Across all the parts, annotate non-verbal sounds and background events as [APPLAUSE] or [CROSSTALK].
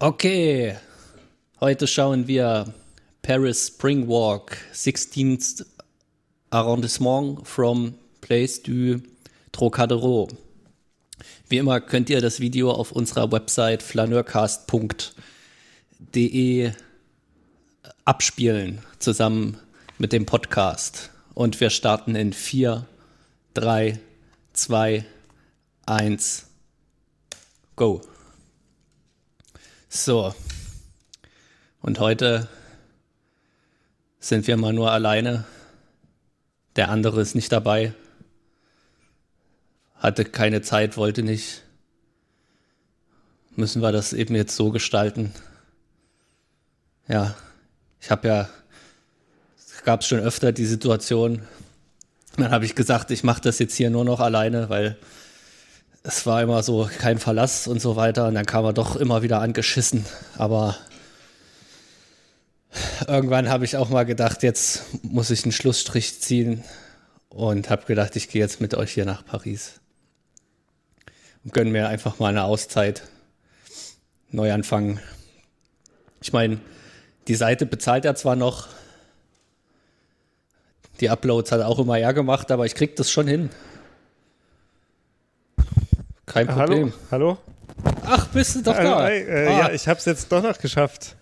Okay, heute schauen wir Paris Spring Walk, 16th Arrondissement from Place du Trocadero. Wie immer könnt ihr das Video auf unserer Website flaneurcast.de abspielen, zusammen mit dem Podcast. Und wir starten in 4, 3, 2, 1, go. So. Und heute sind wir mal nur alleine. Der andere ist nicht dabei. Hatte keine Zeit, wollte nicht. Müssen wir das eben jetzt so gestalten? Ja, ich habe ja, es schon öfter die Situation, dann habe ich gesagt, ich mache das jetzt hier nur noch alleine, weil es war immer so kein Verlass und so weiter. Und dann kam er doch immer wieder angeschissen. Aber irgendwann habe ich auch mal gedacht, jetzt muss ich einen Schlussstrich ziehen und habe gedacht, ich gehe jetzt mit euch hier nach Paris und gönne mir einfach mal eine Auszeit, neu anfangen. Ich meine, die Seite bezahlt er zwar noch, die Uploads hat er auch immer er gemacht, aber ich kriege das schon hin. Kein Problem. Hallo? Hallo? Ach, bist du doch da? Äh, äh, ah. Ja, ich habe es jetzt doch noch geschafft.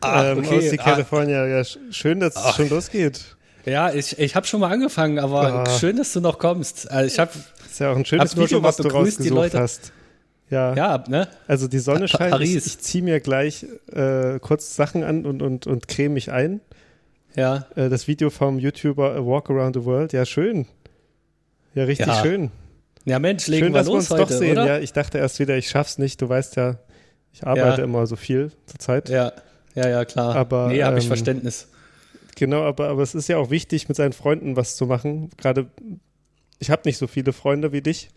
Ah, ähm, okay. Aus die California. Ah. Ja, schön, dass es schon losgeht. Ja, ich, ich habe schon mal angefangen, aber ah. schön, dass du noch kommst. Also ich habe ist ja auch ein schönes Video, was du rausgesucht hast. Ja. ja, ne? Also die Sonne scheint. Paris. Ich, ich ziehe mir gleich äh, kurz Sachen an und, und, und creme mich ein. Ja. Äh, das Video vom YouTuber A Walk Around the World. Ja, schön. Ja, richtig ja. schön. Ja, Mensch, legen Schön, wir dass los wir uns heute, doch sehen. oder? Ja, ich dachte erst wieder, ich schaff's nicht. Du weißt ja, ich arbeite Ja. immer so viel zur Zeit. Ja, ja, ja, klar. Aber, nee, habe ich ähm, Verständnis. Genau, aber, aber es ist ja auch wichtig, mit seinen Freunden was zu machen. Gerade, ich habe nicht so viele Freunde wie dich.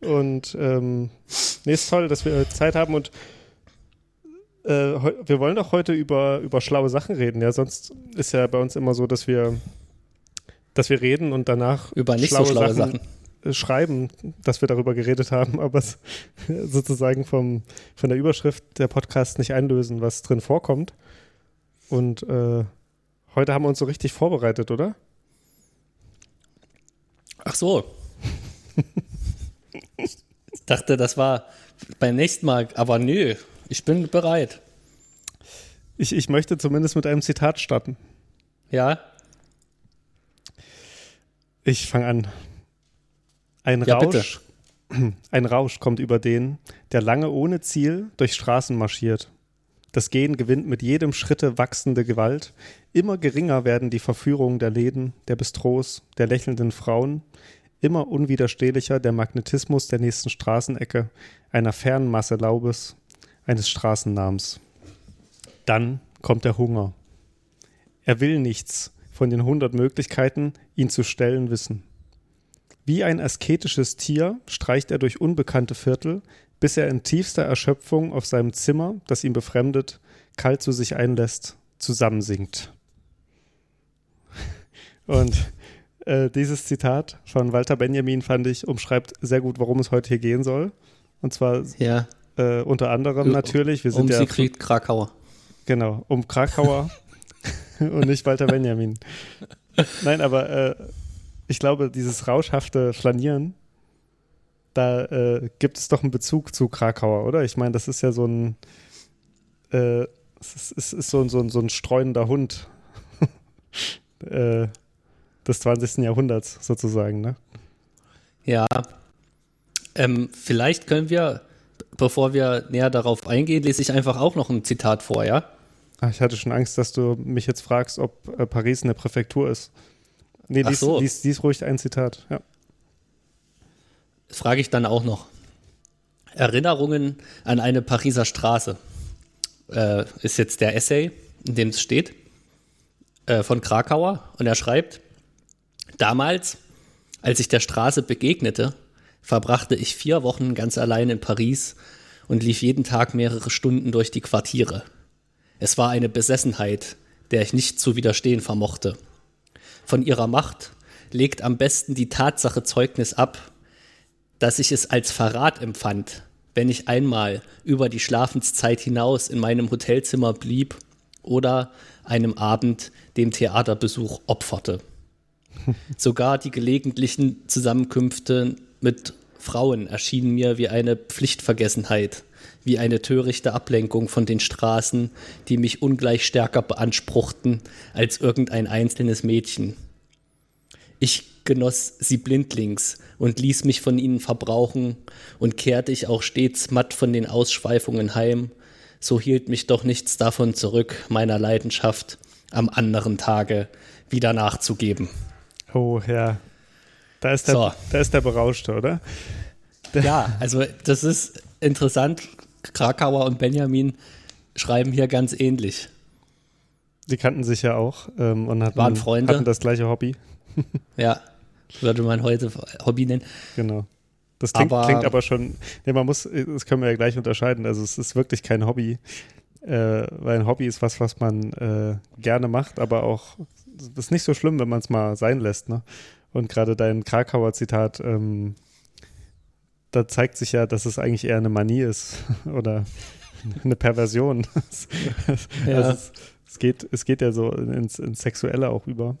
Und ähm, nee, ist toll, dass wir Zeit haben und äh, wir wollen doch heute über, über schlaue Sachen reden. Ja, sonst ist ja bei uns immer so, dass wir, dass wir reden und danach Über nicht so schlaue Sachen. äh, schreiben, dass wir darüber geredet haben, [LAUGHS] aber es sozusagen vom, von der Überschrift der Podcast nicht einlösen, was drin vorkommt. Und äh, heute haben wir uns so richtig vorbereitet, oder? Ach so. ich dachte, das war beim nächsten Mal, aber nö, ich bin bereit. Ich, ich möchte zumindest mit einem Zitat starten. Ja, Ich fange an. Ein Ja, Rausch, [CLEARS THROAT] ein Rausch kommt über den, der lange ohne Ziel durch Straßen marschiert. Das Gehen gewinnt mit jedem Schritte wachsende Gewalt. Immer geringer werden die Verführungen der Läden, der Bistros, der lächelnden Frauen. Immer unwiderstehlicher der Magnetismus der nächsten Straßenecke, einer fernen Masse Laubes, eines Straßennamens. Dann kommt der Hunger. Er will nichts von den hundert Möglichkeiten, ihn zu stellen, wissen. Wie ein asketisches Tier streicht er durch unbekannte Viertel, bis er in tiefster Erschöpfung auf seinem Zimmer, das ihn befremdet, kalt zu sich einlässt, zusammensinkt. [LAUGHS] Und äh, dieses Zitat von Walter Benjamin fand ich, umschreibt sehr gut, worum es heute hier gehen soll. Und zwar ja. äh, unter anderem Um- natürlich, wir sind um ja Siegfried Krakauer. Genau, um Krakauer [LAUGHS] und nicht Walter Benjamin. Nein, aber äh, ich glaube, dieses rauschhafte Flanieren, da äh, gibt es doch einen Bezug zu Krakauer, oder? Ich meine, das ist ja so ein, äh, es ist, es ist so, ein- so, ein- so ein streunender Hund [LAUGHS] äh, des 20. Jahrhunderts sozusagen, ne? Ja. Ähm, vielleicht können wir, bevor wir näher darauf eingehen, lese ich einfach auch noch ein Zitat vor, ja? Ah, ich hatte schon Angst, dass du mich jetzt fragst, ob äh, Paris eine Präfektur ist. Nee, lies, so. lies, lies ruhig ein Zitat, ja. Das frage ich dann auch noch. Erinnerungen an eine Pariser Straße äh, ist jetzt der Essay, in dem es steht, äh, von Krakauer. Und er schreibt, damals, als ich der Straße begegnete, verbrachte ich vier Wochen ganz allein in Paris und lief jeden Tag mehrere Stunden durch die Quartiere. Es war eine Besessenheit, der ich nicht zu widerstehen vermochte. Von ihrer Macht legt am besten die Tatsache Zeugnis ab, dass ich es als Verrat empfand, wenn ich einmal über die Schlafenszeit hinaus in meinem Hotelzimmer blieb oder einem Abend dem Theaterbesuch opferte. [LAUGHS] Sogar die gelegentlichen Zusammenkünfte mit Frauen erschienen mir wie eine Pflichtvergessenheit, wie eine törichte Ablenkung von den Straßen, die mich ungleich stärker beanspruchten als irgendein einzelnes Mädchen. Ich genoss sie blindlings und ließ mich von ihnen verbrauchen, und kehrte ich auch stets matt von den Ausschweifungen heim, so hielt mich doch nichts davon zurück, meiner Leidenschaft am anderen Tage wieder nachzugeben. Oh ja. Da ist der, So. da ist der Berauschte, oder? Ja, also das ist interessant. Krakauer und Benjamin schreiben hier ganz ähnlich. Die kannten sich ja auch ähm, und hatten, Waren Freunde. hatten das gleiche Hobby. [LAUGHS] Ja, würde man heute Hobby nennen. Genau. Das klingt Aber- klingt aber schon, nee, man muss, das können wir ja gleich unterscheiden. Also es ist wirklich kein Hobby, äh, weil ein Hobby ist was, was man äh, gerne macht, aber auch, es ist nicht so schlimm, wenn man es mal sein lässt. Ne? Und gerade dein Krakauer Zitat, ähm, da zeigt sich ja, dass es eigentlich eher eine Manie ist [LAUGHS] oder eine Perversion. [LAUGHS] Ja. also es, es, geht, es geht ja so ins, ins Sexuelle auch über.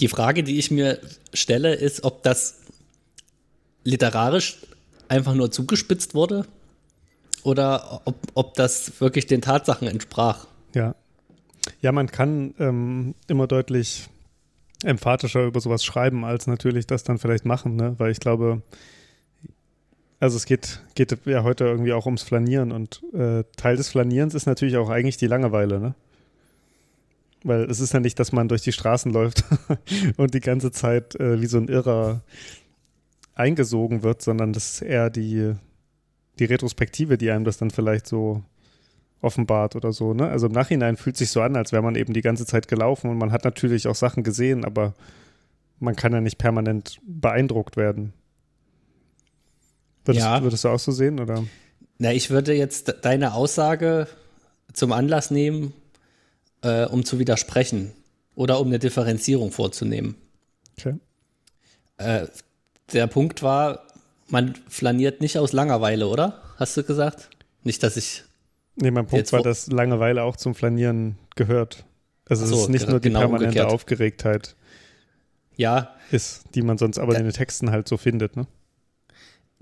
Die Frage, die ich mir stelle, ist, ob das literarisch einfach nur zugespitzt wurde oder ob, ob das wirklich den Tatsachen entsprach. Ja. Ja, man kann ähm, immer deutlich emphatischer über sowas schreiben, als natürlich das dann vielleicht machen, ne? Weil ich glaube, also es geht, geht ja heute irgendwie auch ums Flanieren und äh, Teil des Flanierens ist natürlich auch eigentlich die Langeweile, ne? Weil es ist ja nicht, dass man durch die Straßen läuft [LAUGHS] und die ganze Zeit äh, wie so ein Irrer eingesogen wird, sondern das ist eher die, die Retrospektive, die einem das dann vielleicht so offenbart oder so. Ne? Also im Nachhinein fühlt sich so an, als wäre man eben die ganze Zeit gelaufen und man hat natürlich auch Sachen gesehen, aber man kann ja nicht permanent beeindruckt werden. Würdest, Ja. würdest du auch so sehen? Oder? Na, ich würde jetzt deine Aussage zum Anlass nehmen, äh, um zu widersprechen oder um eine Differenzierung vorzunehmen. Okay. Äh, der Punkt war, man flaniert nicht aus Langeweile, oder? Hast du gesagt? Nicht, dass ich. Nee, mein Punkt Jetzt war, dass Langeweile auch zum Flanieren gehört. Also Ach es so, ist nicht ge- nur die genau permanente umgekehrt. Aufgeregtheit Ja, ist, die man sonst aber Ja. in den Texten halt so findet. Ne?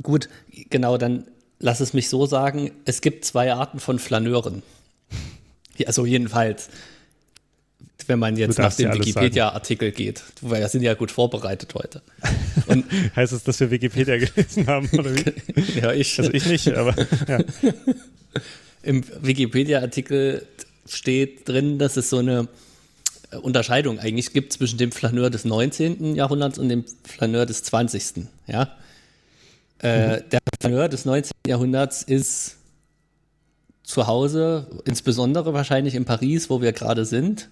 gut, genau, dann lass es mich so sagen: Es gibt zwei Arten von Flaneuren. [LAUGHS] Also, jedenfalls, wenn man jetzt nach dem Wikipedia-Artikel geht. Wir sind ja gut vorbereitet heute. Und [LAUGHS] Heißt es, dass wir Wikipedia [LAUGHS] gelesen haben oder wie? ja, ich. Also ich nicht, aber ja. Im Wikipedia-Artikel steht drin, dass es so eine äh, Unterscheidung eigentlich gibt zwischen dem Flaneur des 19. Jahrhunderts und dem Flaneur des 20. Ja? Äh, der Flaneur des 19. Jahrhunderts ist zu Hause, insbesondere wahrscheinlich in Paris, wo wir gerade sind,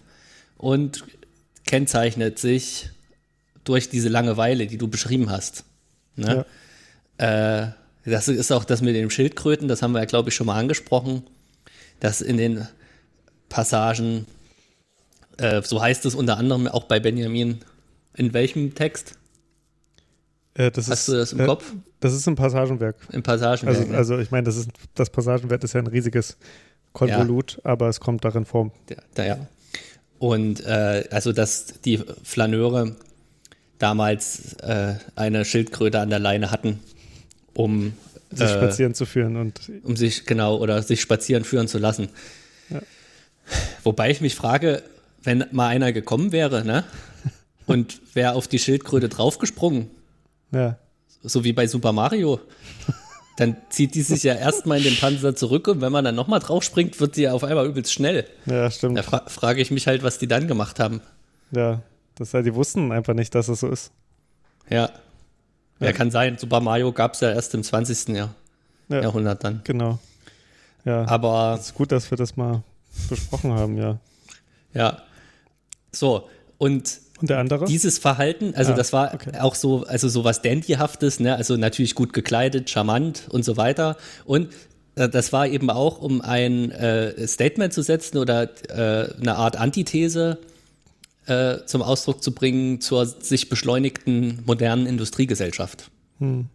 und kennzeichnet sich durch diese Langeweile, die du beschrieben hast. Ne? Äh, das ist auch das mit den Schildkröten, das haben wir ja, glaube ich, schon mal angesprochen, dass in den Passagen, äh, so heißt es unter anderem auch bei Benjamin, in welchem Text? Äh, Hast ist, du das im äh, Kopf? Das ist ein Passagenwerk. Im Passagen. Also, also ich meine, das ist das Passagenwerk ist ja ein riesiges Konvolut, aber es kommt darin vor. Ja, da, ja. Und äh, also, dass die Flaneure damals äh, eine Schildkröte an der Leine hatten, um sich äh, spazieren zu führen und um sich genau oder sich spazieren führen zu lassen. Wobei ich mich frage, wenn mal einer gekommen wäre, ne? [LAUGHS] Und wäre auf die Schildkröte draufgesprungen, ja, so wie bei Super Mario, dann zieht die sich ja erstmal in den Panzer zurück und wenn man dann nochmal draufspringt, wird sie ja auf einmal übelst schnell. ja, stimmt. Da fra frage ich mich halt, was die dann gemacht haben. Ja, das ja, die wussten einfach nicht, dass es so ist. Ja. Ja, Ja. kann sein. Super Mario gab es ja erst im 20. Jahr Ja, Jahrhundert dann. genau. Ja, Aber es ist gut, dass wir das mal besprochen haben, ja. ja. So, und Und der andere? dieses Verhalten, also Ah, das war okay. auch so, also so was Dandyhaftes, ne? also natürlich gut gekleidet, charmant und so weiter. Und äh, das war eben auch, um ein äh, Statement zu setzen oder äh, eine Art Antithese äh, zum Ausdruck zu bringen zur sich beschleunigten modernen Industriegesellschaft. Hm.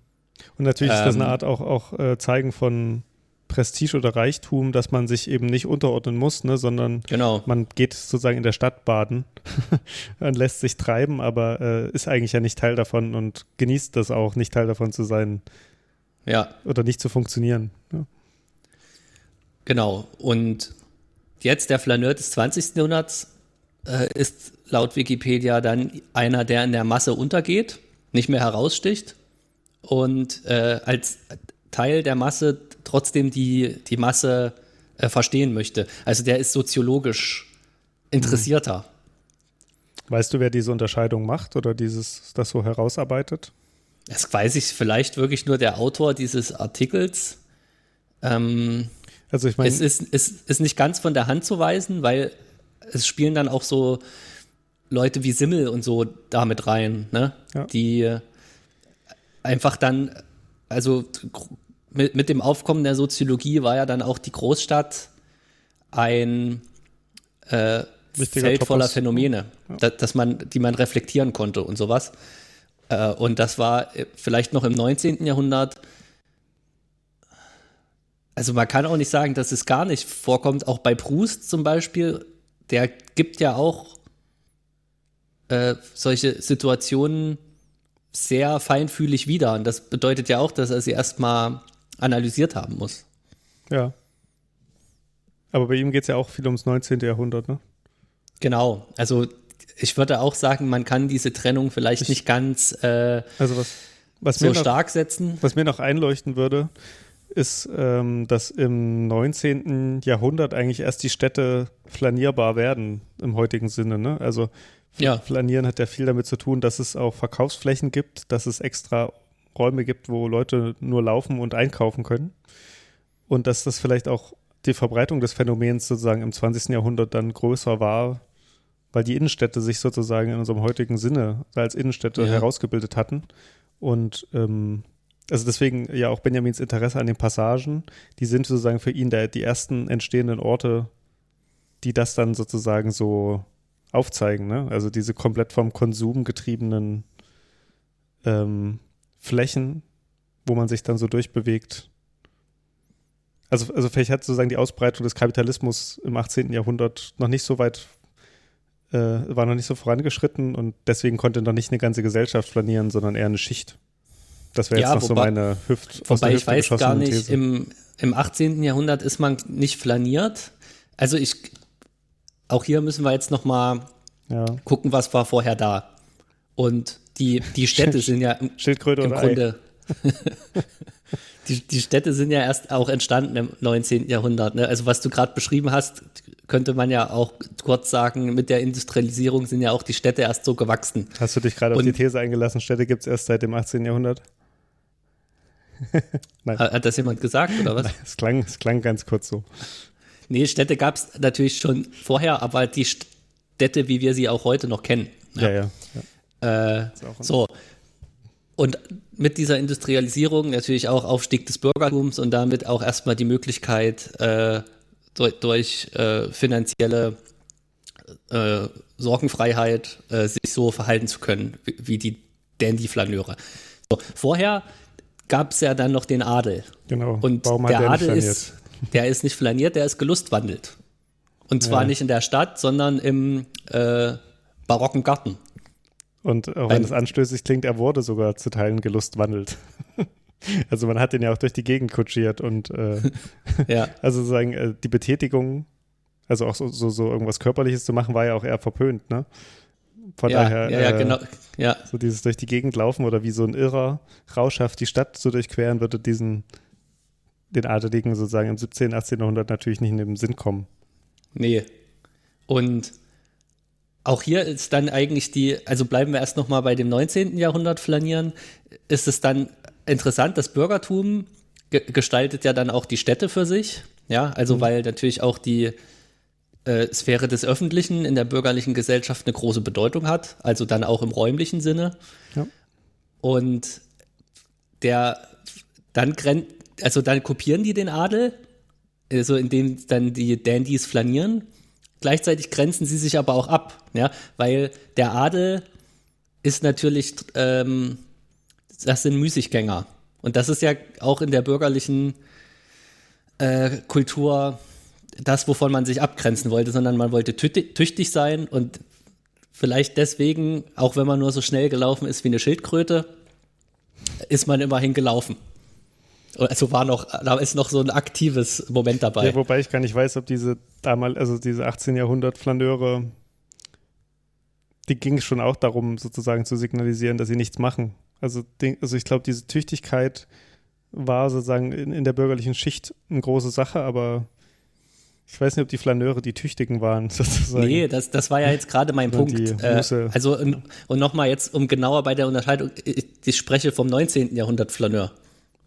Und natürlich ist das eine Ähm, Art auch, auch äh, Zeigen von Prestige oder Reichtum, dass man sich eben nicht unterordnen muss, ne, sondern Genau. man geht sozusagen in der Stadt baden [LAUGHS] und lässt sich treiben, aber äh, ist eigentlich ja nicht Teil davon und genießt das auch, nicht Teil davon zu sein Ja, oder nicht zu funktionieren. Ja. genau. Und jetzt der Flaneur des 20. Jahrhunderts äh, ist laut Wikipedia dann einer, der in der Masse untergeht, nicht mehr heraussticht und äh, als Teil der Masse trotzdem die, die Masse äh, verstehen möchte. Also der ist soziologisch interessierter. Weißt du, wer diese Unterscheidung macht oder dieses das so herausarbeitet? Das weiß ich vielleicht wirklich nur der Autor dieses Artikels. Ähm, Also ich meine, es ist, ist, ist nicht ganz von der Hand zu weisen, weil es spielen dann auch so Leute wie Simmel und so damit rein, ne? Ja. Die einfach dann, also mit, mit dem Aufkommen der Soziologie war ja dann auch die Großstadt ein äh, Wichtiger Feld voller Topos. Phänomene, da, dass man, die man reflektieren konnte und sowas. Äh, und das war äh, vielleicht noch im 19. Jahrhundert also man kann auch nicht sagen, dass es gar nicht vorkommt. Auch bei Proust zum Beispiel, der gibt ja auch äh, solche Situationen sehr feinfühlig wieder. Und das bedeutet ja auch, dass er sie erstmal analysiert haben muss. ja. Aber bei ihm geht es ja auch viel ums 19. Jahrhundert, ne? Genau. Also ich würde auch sagen, man kann diese Trennung vielleicht nicht ganz äh, Also was, was so noch, stark setzen. Was mir noch einleuchten würde, ist, ähm, dass im 19. Jahrhundert eigentlich erst die Städte flanierbar werden im heutigen Sinne. Ne? Also Ja. Flanieren hat ja viel damit zu tun, dass es auch Verkaufsflächen gibt, dass es extra Räume gibt, wo Leute nur laufen und einkaufen können. Und dass das vielleicht auch die Verbreitung des Phänomens sozusagen im 20. Jahrhundert dann größer war, weil die Innenstädte sich sozusagen in unserem heutigen Sinne als Innenstädte Ja. herausgebildet hatten. Und ähm, also deswegen ja auch Benjamins Interesse an den Passagen, die sind sozusagen für ihn der, die ersten entstehenden Orte, die das dann sozusagen so aufzeigen. Ne? Also diese komplett vom Konsum getriebenen ähm, Flächen, wo man sich dann so durchbewegt. Also, also vielleicht hat sozusagen die Ausbreitung des Kapitalismus im 18. Jahrhundert noch nicht so weit, äh, war noch nicht so vorangeschritten und deswegen konnte noch nicht eine ganze Gesellschaft flanieren, sondern eher eine Schicht. Das wäre jetzt Ja, noch so wobei- meine Hüft, Wobei ich weiß gar nicht, These. im, im 18. Jahrhundert ist man nicht flaniert. Also ich, auch hier müssen wir jetzt noch mal ja. gucken, was war vorher da. Und die, die Städte [LAUGHS] sind ja im, Schildkröte im. Grunde, [LAUGHS] die, die Städte sind ja erst auch entstanden im 19. Jahrhundert. Ne? Also was du gerade beschrieben hast, könnte man ja auch kurz sagen, mit der Industrialisierung sind ja auch die Städte erst so gewachsen. Hast du dich gerade auf die These eingelassen, Städte gibt es erst seit dem 18. Jahrhundert? [LAUGHS] Hat, das jemand gesagt oder was? Es klang, es klang ganz kurz so. Nee, Städte gab es natürlich schon vorher, aber die Städte, wie wir sie auch heute noch kennen. Ja, ja. ja. Äh, so. Und mit dieser Industrialisierung natürlich auch Aufstieg des Bürgertums und damit auch erstmal die Möglichkeit, äh, durch, durch äh, finanzielle äh, Sorgenfreiheit äh, sich so verhalten zu können, wie, wie die Dandy-Flaneure. So, vorher gab es ja dann noch den Adel. Genau. Und der Adel ist, der ist nicht flaniert, der ist gelustwandelt. Und zwar Ja. nicht in der Stadt, sondern im äh, barocken Garten. Und auch wenn es anstößig klingt, er wurde sogar zu Teilen gelustwandelt. [LAUGHS] also man hat ihn ja auch durch die Gegend kutschiert und äh, [LAUGHS] Ja. [LAUGHS] also sozusagen äh, die Betätigung, also auch so, so, so irgendwas Körperliches zu machen, war ja auch eher verpönt, ne? Von ja, daher, ja, ja, äh, genau. Ja, so dieses durch die Gegend laufen oder wie so ein Irrer rauschhaft die Stadt zu durchqueren, würde diesen den Adeligen sozusagen im 17., 18. Jahrhundert natürlich nicht in den Sinn kommen. nee. Und auch hier ist dann eigentlich die, also bleiben wir erst noch mal bei dem 19. Jahrhundert flanieren, ist es dann interessant, das Bürgertum ge gestaltet ja dann auch die Städte für sich, ja, also Mhm. weil natürlich auch die äh, Sphäre des Öffentlichen in der bürgerlichen Gesellschaft eine große Bedeutung hat, also dann auch im räumlichen Sinne. Ja. Und der dann gren also dann kopieren die den Adel, also indem dann die Dandys flanieren. Gleichzeitig grenzen sie sich aber auch ab, ja, weil der Adel ist natürlich, ähm, das sind Müßiggänger. Und das ist ja auch in der bürgerlichen äh, Kultur das, wovon man sich abgrenzen wollte, sondern man wollte tüchtig sein und vielleicht deswegen, auch wenn man nur so schnell gelaufen ist wie eine Schildkröte, ist man immerhin gelaufen. Also war noch, da ist noch so ein aktives Moment dabei. Ja, wobei ich gar nicht weiß, ob diese damals, also diese 18. Jahrhundert Flaneure, die ging schon auch darum, sozusagen zu signalisieren, dass sie nichts machen. Also, also ich glaube, diese Tüchtigkeit war sozusagen in, in der bürgerlichen Schicht eine große Sache, aber ich weiß nicht, ob die Flaneure die Tüchtigen waren, [LAUGHS] sozusagen. Nee, das, das war ja jetzt gerade mein Punkt. Äh, also, und, und nochmal jetzt, um genauer bei der Unterscheidung, ich spreche vom 19. Jahrhundert Flaneur.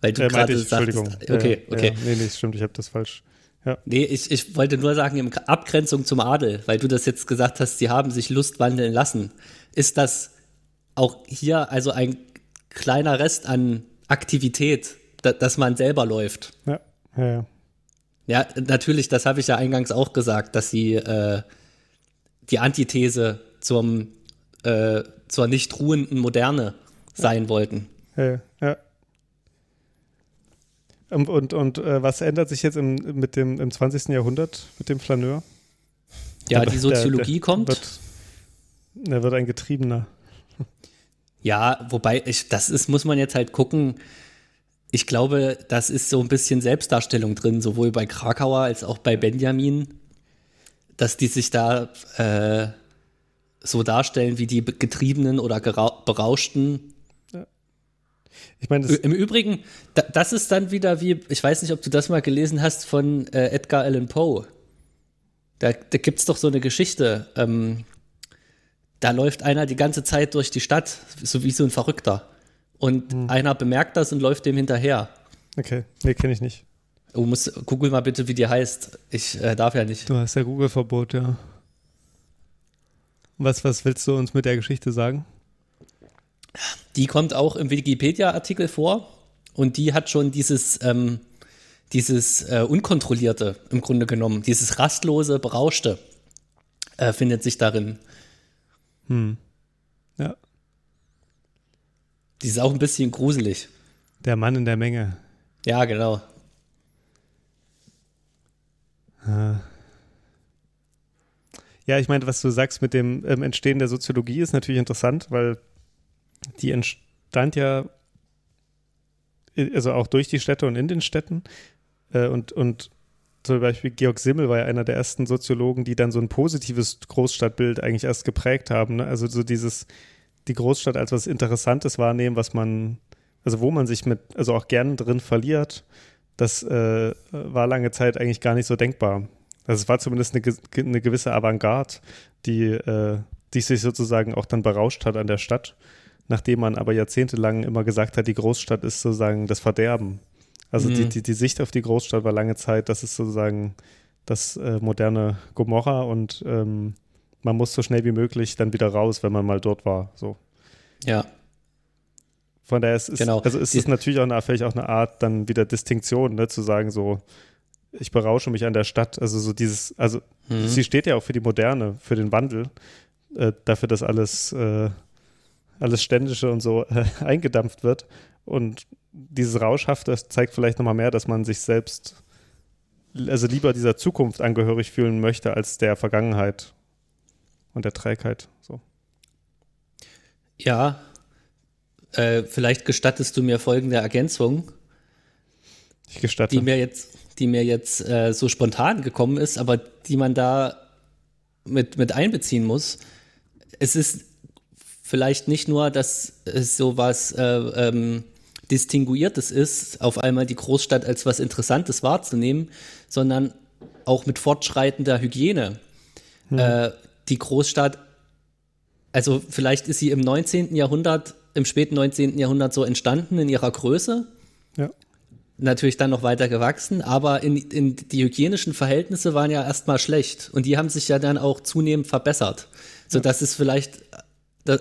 Weil du äh, gerade sagst. Entschuldigung. Okay, okay. Ja, nee, nee, stimmt, ich habe das falsch. Ja. Nee, ich, ich wollte nur sagen, in Abgrenzung zum Adel, weil du das jetzt gesagt hast, sie haben sich Lust wandeln lassen. Ist das auch hier also ein kleiner Rest an Aktivität, da, dass man selber läuft? Ja, ja, ja. Ja, natürlich, das habe ich ja eingangs auch gesagt, dass sie äh, die Antithese zum, äh, zur nicht ruhenden Moderne sein wollten. Ja, ja. Und, und, und äh, was ändert sich jetzt im, mit dem, im 20. Jahrhundert mit dem Flaneur? Ja, die Soziologie der, der kommt. Wird, er wird ein Getriebener. Ja, wobei, ich, das ist, muss man jetzt halt gucken. Ich glaube, das ist so ein bisschen Selbstdarstellung drin, sowohl bei Krakauer als auch bei Benjamin, dass die sich da äh, so darstellen wie die Getriebenen oder Berauschten ich meine, im Übrigen, da, das ist dann wieder wie, ich weiß nicht, ob du das mal gelesen hast von äh, Edgar Allan Poe. Da, da gibt es doch so eine Geschichte. Ähm, da läuft einer die ganze Zeit durch die Stadt, so wie so ein Verrückter. Und hm. einer bemerkt das und läuft dem hinterher. Okay, nee, kenne ich nicht. Du musst, google mal bitte, wie die heißt. Ich äh, darf ja nicht. Du hast ja Google-Verbot, ja. Was, was willst du uns mit der Geschichte sagen? Die kommt auch im Wikipedia-Artikel vor und die hat schon dieses, ähm, dieses äh, Unkontrollierte im Grunde genommen, dieses rastlose, berauschte äh, findet sich darin. Hm. Ja. Die ist auch ein bisschen gruselig. Der Mann in der Menge. Ja, genau. Ja, ich meine, was du sagst mit dem ähm, Entstehen der Soziologie ist natürlich interessant, weil die entstand ja also auch durch die Städte und in den Städten. Äh, und, und zum Beispiel Georg Simmel war ja einer der ersten Soziologen, die dann so ein positives Großstadtbild eigentlich erst geprägt haben. Ne? Also so dieses, die Großstadt als was Interessantes wahrnehmen, was man, also wo man sich mit, also auch gern drin verliert, das äh, war lange Zeit eigentlich gar nicht so denkbar. Also es war zumindest eine, eine gewisse Avantgarde, die, äh, die sich sozusagen auch dann berauscht hat an der Stadt nachdem man aber jahrzehntelang immer gesagt hat, die Großstadt ist sozusagen das Verderben. Also mhm. die, die, die Sicht auf die Großstadt war lange Zeit, das ist sozusagen das äh, moderne Gomorra und ähm, man muss so schnell wie möglich dann wieder raus, wenn man mal dort war. So. Ja. Von daher ist, genau. also ist es natürlich auch eine, vielleicht auch eine Art dann wieder Distinktion, ne, zu sagen, so, ich berausche mich an der Stadt. Also so dieses, also mhm. sie steht ja auch für die Moderne, für den Wandel, äh, dafür, dass alles äh, alles Ständische und so äh, [LAUGHS] eingedampft wird. Und dieses Rauschhafte zeigt vielleicht nochmal mehr, dass man sich selbst, also lieber dieser Zukunft angehörig fühlen möchte, als der Vergangenheit und der Trägheit. So. Ja, äh, vielleicht gestattest du mir folgende Ergänzung. Ich gestatte. Die mir jetzt, die mir jetzt äh, so spontan gekommen ist, aber die man da mit, mit einbeziehen muss. Es ist vielleicht nicht nur, dass es so was äh, ähm, Distinguiertes ist, auf einmal die Großstadt als was Interessantes wahrzunehmen, sondern auch mit fortschreitender Hygiene. Hm. Äh, die Großstadt, also vielleicht ist sie im 19. Jahrhundert, im späten 19. Jahrhundert so entstanden in ihrer Größe. Ja. Natürlich dann noch weiter gewachsen, aber in, in die hygienischen Verhältnisse waren ja erstmal schlecht und die haben sich ja dann auch zunehmend verbessert, sodass ja. es vielleicht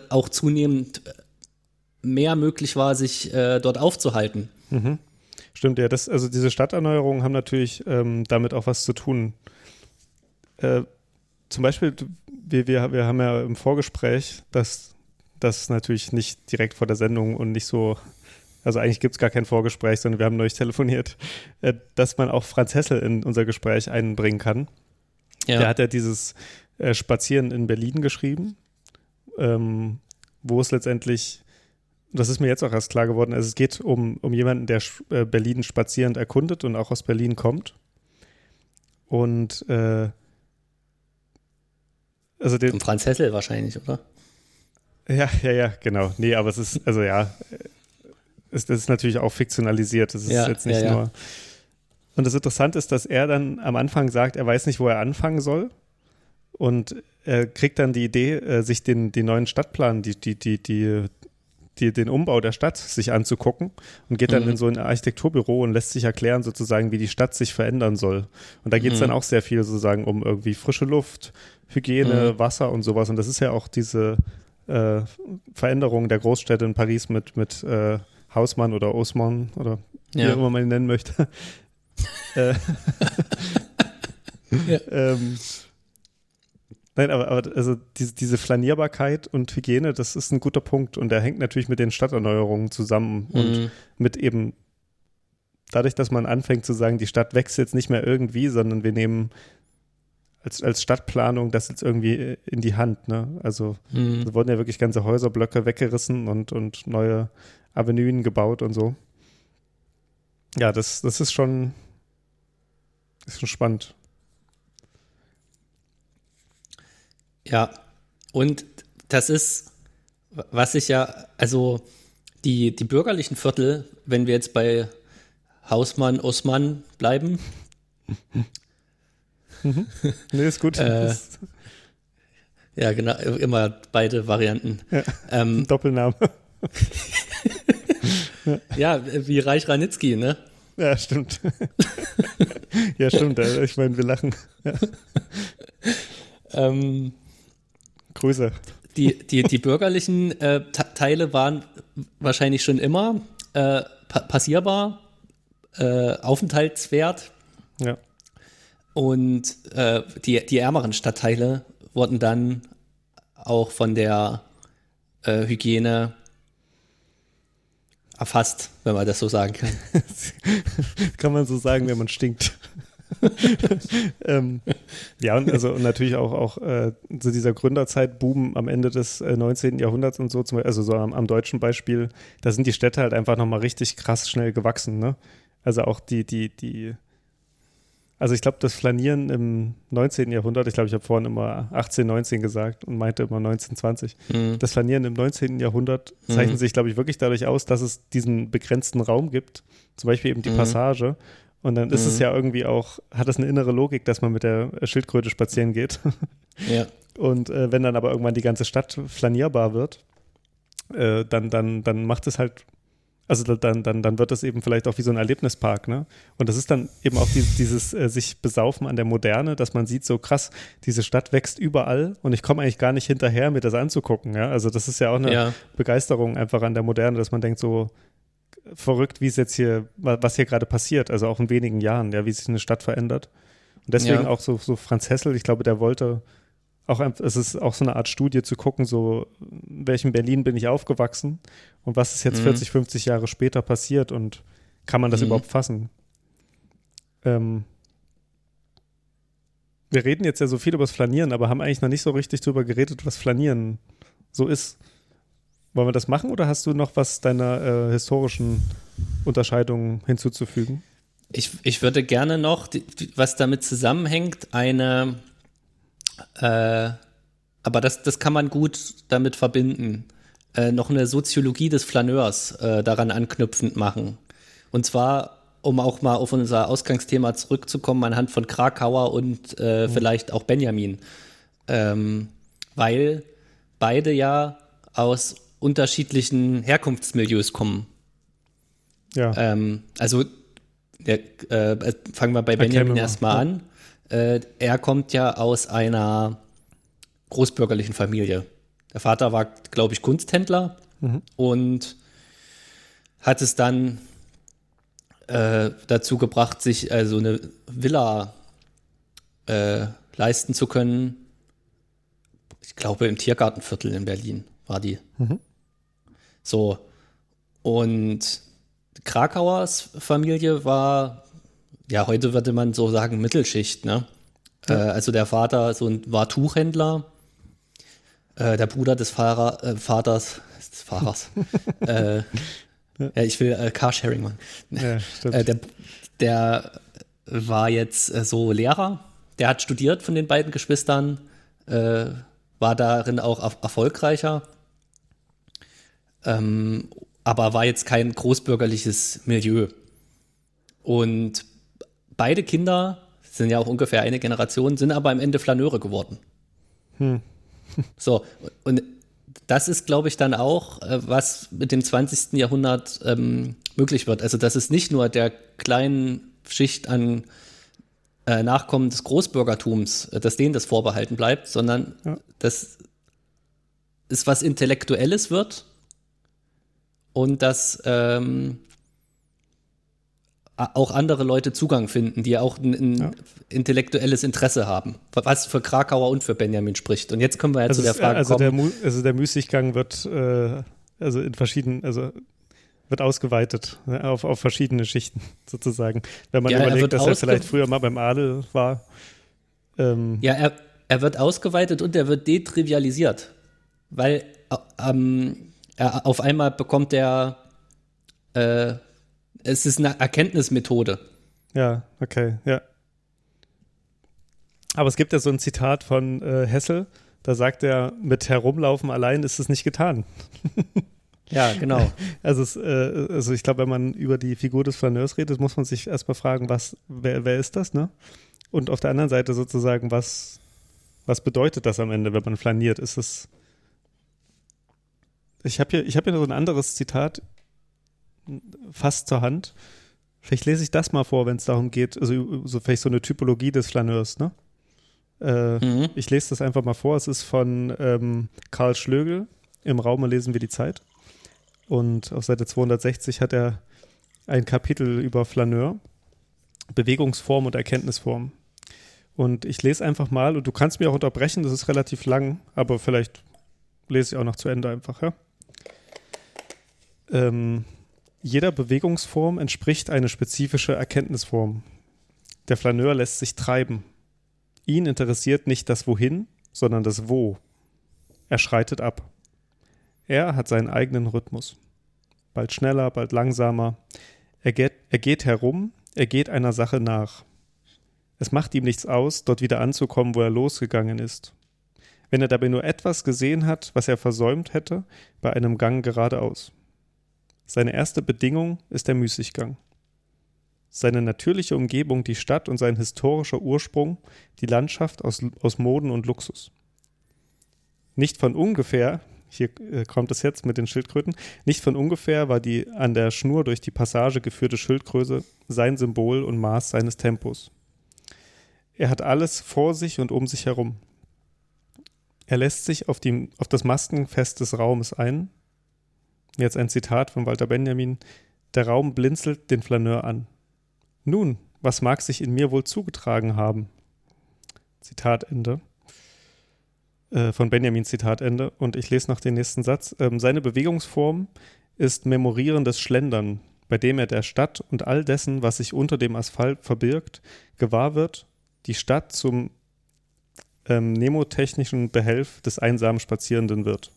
auch zunehmend mehr möglich war, sich äh, dort aufzuhalten. Mhm. Stimmt, ja. Das, also diese Stadterneuerungen haben natürlich ähm, damit auch was zu tun. Äh, zum Beispiel, wir, wir, wir haben ja im Vorgespräch, dass das natürlich nicht direkt vor der Sendung und nicht so also eigentlich gibt es gar kein Vorgespräch, sondern wir haben neulich telefoniert, äh, dass man auch Franz Hessel in unser Gespräch einbringen kann. Ja. Der hat ja dieses äh, Spazieren in Berlin geschrieben, ähm, wo es letztendlich, das ist mir jetzt auch erst klar geworden, also es geht um, um jemanden, der äh, Berlin spazierend erkundet und auch aus Berlin kommt. Und äh, also den, um Franz Hessel wahrscheinlich, oder? Ja, ja, ja, genau. Nee, aber es ist, also ja, ist, das ist natürlich auch fiktionalisiert. Das ist ja, jetzt nicht ja, ja. nur. Und das Interessante ist, dass er dann am Anfang sagt, er weiß nicht, wo er anfangen soll. Und er kriegt dann die Idee, äh, sich den, den neuen Stadtplan, die, die, die, die, die, den Umbau der Stadt sich anzugucken und geht dann mhm. in so ein Architekturbüro und lässt sich erklären, sozusagen, wie die Stadt sich verändern soll. Und da geht es mhm. dann auch sehr viel sozusagen um irgendwie frische Luft, Hygiene, mhm. Wasser und sowas. Und das ist ja auch diese äh, Veränderung der Großstädte in Paris mit, mit äh, Hausmann oder Osman oder ja. wie auch immer man ihn nennen möchte. [LAUGHS] äh, ja. [LAUGHS] ähm, nein, aber, aber also diese, diese Flanierbarkeit und Hygiene, das ist ein guter Punkt und der hängt natürlich mit den Stadterneuerungen zusammen mhm. und mit eben dadurch, dass man anfängt zu sagen, die Stadt wächst jetzt nicht mehr irgendwie, sondern wir nehmen als, als Stadtplanung das jetzt irgendwie in die Hand. Ne? Also mhm. es wurden ja wirklich ganze Häuserblöcke weggerissen und, und neue Avenuen gebaut und so. Ja, das, das ist schon, ist schon spannend. Ja, und das ist, was ich ja, also die, die bürgerlichen Viertel, wenn wir jetzt bei Hausmann, Osman bleiben. Mhm. Nee, ist gut. äh, ja, genau, immer beide Varianten. Ja, ähm, Doppelname. ja, wie Reich Ranitzky, ne? Ja, stimmt. ja, stimmt. Ich meine, wir lachen. Ja. Ähm, Grüße. Die, die, die bürgerlichen äh, Teile waren wahrscheinlich schon immer äh, pa passierbar, äh, aufenthaltswert. Ja. Und äh, die, die ärmeren Stadtteile wurden dann auch von der äh, Hygiene erfasst, wenn man das so sagen kann. [LAUGHS] kann man so sagen, wenn man stinkt. [LAUGHS] ähm, ja, und also und natürlich auch, auch äh, so dieser Gründerzeitboom am Ende des äh, 19. Jahrhunderts und so, zum, also so am, am, deutschen Beispiel, da sind die Städte halt einfach nochmal richtig krass schnell gewachsen, ne? Also auch die, die, die, also ich glaube, das Flanieren im 19. Jahrhundert, ich glaube, ich habe vorhin immer 18, 19 gesagt und meinte immer 19, 20. Mhm. Das Flanieren im 19. Jahrhundert zeichnet mhm. sich, glaube ich, wirklich dadurch aus, dass es diesen begrenzten Raum gibt, zum Beispiel eben die mhm. Passage. Und dann ist es mhm. ja irgendwie auch, hat es eine innere Logik, dass man mit der Schildkröte spazieren geht. Ja. [LAUGHS] Und äh, wenn dann aber irgendwann die ganze Stadt flanierbar wird, äh, dann, dann, dann macht es halt also dann, dann, dann wird das eben vielleicht auch wie so ein Erlebnispark, ne? Und das ist dann eben auch dieses, dieses äh, sich besaufen an der Moderne, dass man sieht, so krass, diese Stadt wächst überall und ich komme eigentlich gar nicht hinterher, mir das anzugucken, ja? Also das ist ja auch eine ja. Begeisterung einfach an der Moderne, dass man denkt, so verrückt, wie es jetzt hier, was hier gerade passiert, also auch in wenigen Jahren, ja, wie sich eine Stadt verändert. Und deswegen ja. auch so, so Franz Hessel, ich glaube, der wollte auch, es ist auch so eine Art Studie zu gucken, so, in welchem Berlin bin ich aufgewachsen und was ist jetzt mhm. 40, 50 Jahre später passiert und kann man das mhm. überhaupt fassen? Ähm, wir reden jetzt ja so viel über das Flanieren, aber haben eigentlich noch nicht so richtig darüber geredet, was Flanieren so ist. Wollen wir das machen oder hast du noch was deiner äh, historischen Unterscheidung hinzuzufügen? Ich, ich würde gerne noch, die, was damit zusammenhängt, eine äh, aber das, das kann man gut damit verbinden. Äh, noch eine Soziologie des Flaneurs äh, daran anknüpfend machen. Und zwar, um auch mal auf unser Ausgangsthema zurückzukommen, anhand von Krakauer und äh, mhm. vielleicht auch Benjamin. Ähm, weil beide ja aus unterschiedlichen Herkunftsmilieus kommen. Ja. Ähm, also der, äh, fangen wir bei Benjamin erstmal an. Äh, er kommt ja aus einer großbürgerlichen Familie. Der Vater war, glaube ich, Kunsthändler mhm. und hat es dann äh, dazu gebracht, sich also eine Villa äh, leisten zu können. Ich glaube, im Tiergartenviertel in Berlin war die. Mhm. So. Und Krakauers Familie war, ja, heute würde man so sagen, Mittelschicht, ne? Ja. Äh, also der Vater so ein, war Tuchhändler, äh, der Bruder des Fahrer, äh, Vaters, des Fahrers. [LAUGHS] äh, ja. ich will äh, Carsharing machen. Ja, äh, der, der war jetzt so Lehrer, der hat studiert von den beiden Geschwistern, war darin auch erfolgreicher. Ähm, aber war jetzt kein großbürgerliches Milieu. Und beide Kinder sind ja auch ungefähr eine Generation, sind aber am Ende Flaneure geworden. Hm. [LAUGHS] so, und das ist, glaube ich, dann auch, äh, was mit dem 20. Jahrhundert ähm, möglich wird. Also, dass es nicht nur der kleinen Schicht an äh, Nachkommen des Großbürgertums, äh, dass denen das vorbehalten bleibt, sondern ja. dass es was Intellektuelles wird und dass ähm, auch andere Leute Zugang finden, die auch ein, ein ja. intellektuelles Interesse haben, was für Krakauer und für Benjamin spricht. Und jetzt kommen wir ja also zu der Frage also kommen. Der also der Müßiggang wird äh, also in verschiedenen, also wird ausgeweitet ne, auf, auf verschiedene Schichten [LAUGHS] sozusagen. Wenn man ja, überlegt, er dass er vielleicht früher mal beim Adel war. Ähm. Ja, er, er wird ausgeweitet und er wird detrivialisiert, weil ähm, er, auf einmal bekommt er, äh, es ist eine Erkenntnismethode. Ja, okay, ja. Aber es gibt ja so ein Zitat von äh, Hessel, da sagt er, mit Herumlaufen allein ist es nicht getan. [LAUGHS] ja, genau. [LAUGHS] Also, es, äh, also ich glaube, wenn man über die Figur des Flaneurs redet, muss man sich erstmal fragen, was, wer, wer ist das, ne? Und auf der anderen Seite sozusagen, was, was bedeutet das am Ende, wenn man flaniert? Ist es ich habe hier, hab hier so ein anderes Zitat fast zur Hand. Vielleicht lese ich das mal vor, wenn es darum geht, also so vielleicht so eine Typologie des Flaneurs, ne? Äh, mhm. Ich lese das einfach mal vor. Es ist von ähm, Karl Schlögel. Im Raume lesen wir die Zeit. Und auf Seite 260 hat er ein Kapitel über Flaneur, Bewegungsform und Erkenntnisform. Und ich lese einfach mal, und du kannst mir auch unterbrechen, das ist relativ lang, aber vielleicht lese ich auch noch zu Ende einfach, ja? Ähm, jeder Bewegungsform entspricht eine spezifische Erkenntnisform. Der Flaneur lässt sich treiben. Ihn interessiert nicht das Wohin, sondern das Wo. Er schreitet ab. Er hat seinen eigenen Rhythmus. Bald schneller, bald langsamer. Er geht, er geht herum, er geht einer Sache nach. Es macht ihm nichts aus, dort wieder anzukommen, wo er losgegangen ist. Wenn er dabei nur etwas gesehen hat, was er versäumt hätte, bei einem Gang geradeaus. Seine erste Bedingung ist der Müßiggang. Seine natürliche Umgebung die Stadt und sein historischer Ursprung die Landschaft aus, aus Moden und Luxus. Nicht von ungefähr, hier äh, kommt es jetzt mit den Schildkröten, nicht von ungefähr war die an der Schnur durch die Passage geführte Schildkröte sein Symbol und Maß seines Tempos. Er hat alles vor sich und um sich herum. Er lässt sich auf, die, auf das Maskenfest des Raumes ein, Jetzt ein Zitat von Walter Benjamin. Der Raum blinzelt den Flaneur an. Nun, was mag sich in mir wohl zugetragen haben? Zitat Ende. Äh, von Benjamin Zitat Ende. Und ich lese noch den nächsten Satz. Ähm, seine Bewegungsform ist memorierendes Schlendern, bei dem er der Stadt und all dessen, was sich unter dem Asphalt verbirgt, gewahr wird, die Stadt zum ähm, nemotechnischen Behelf des einsamen Spazierenden wird.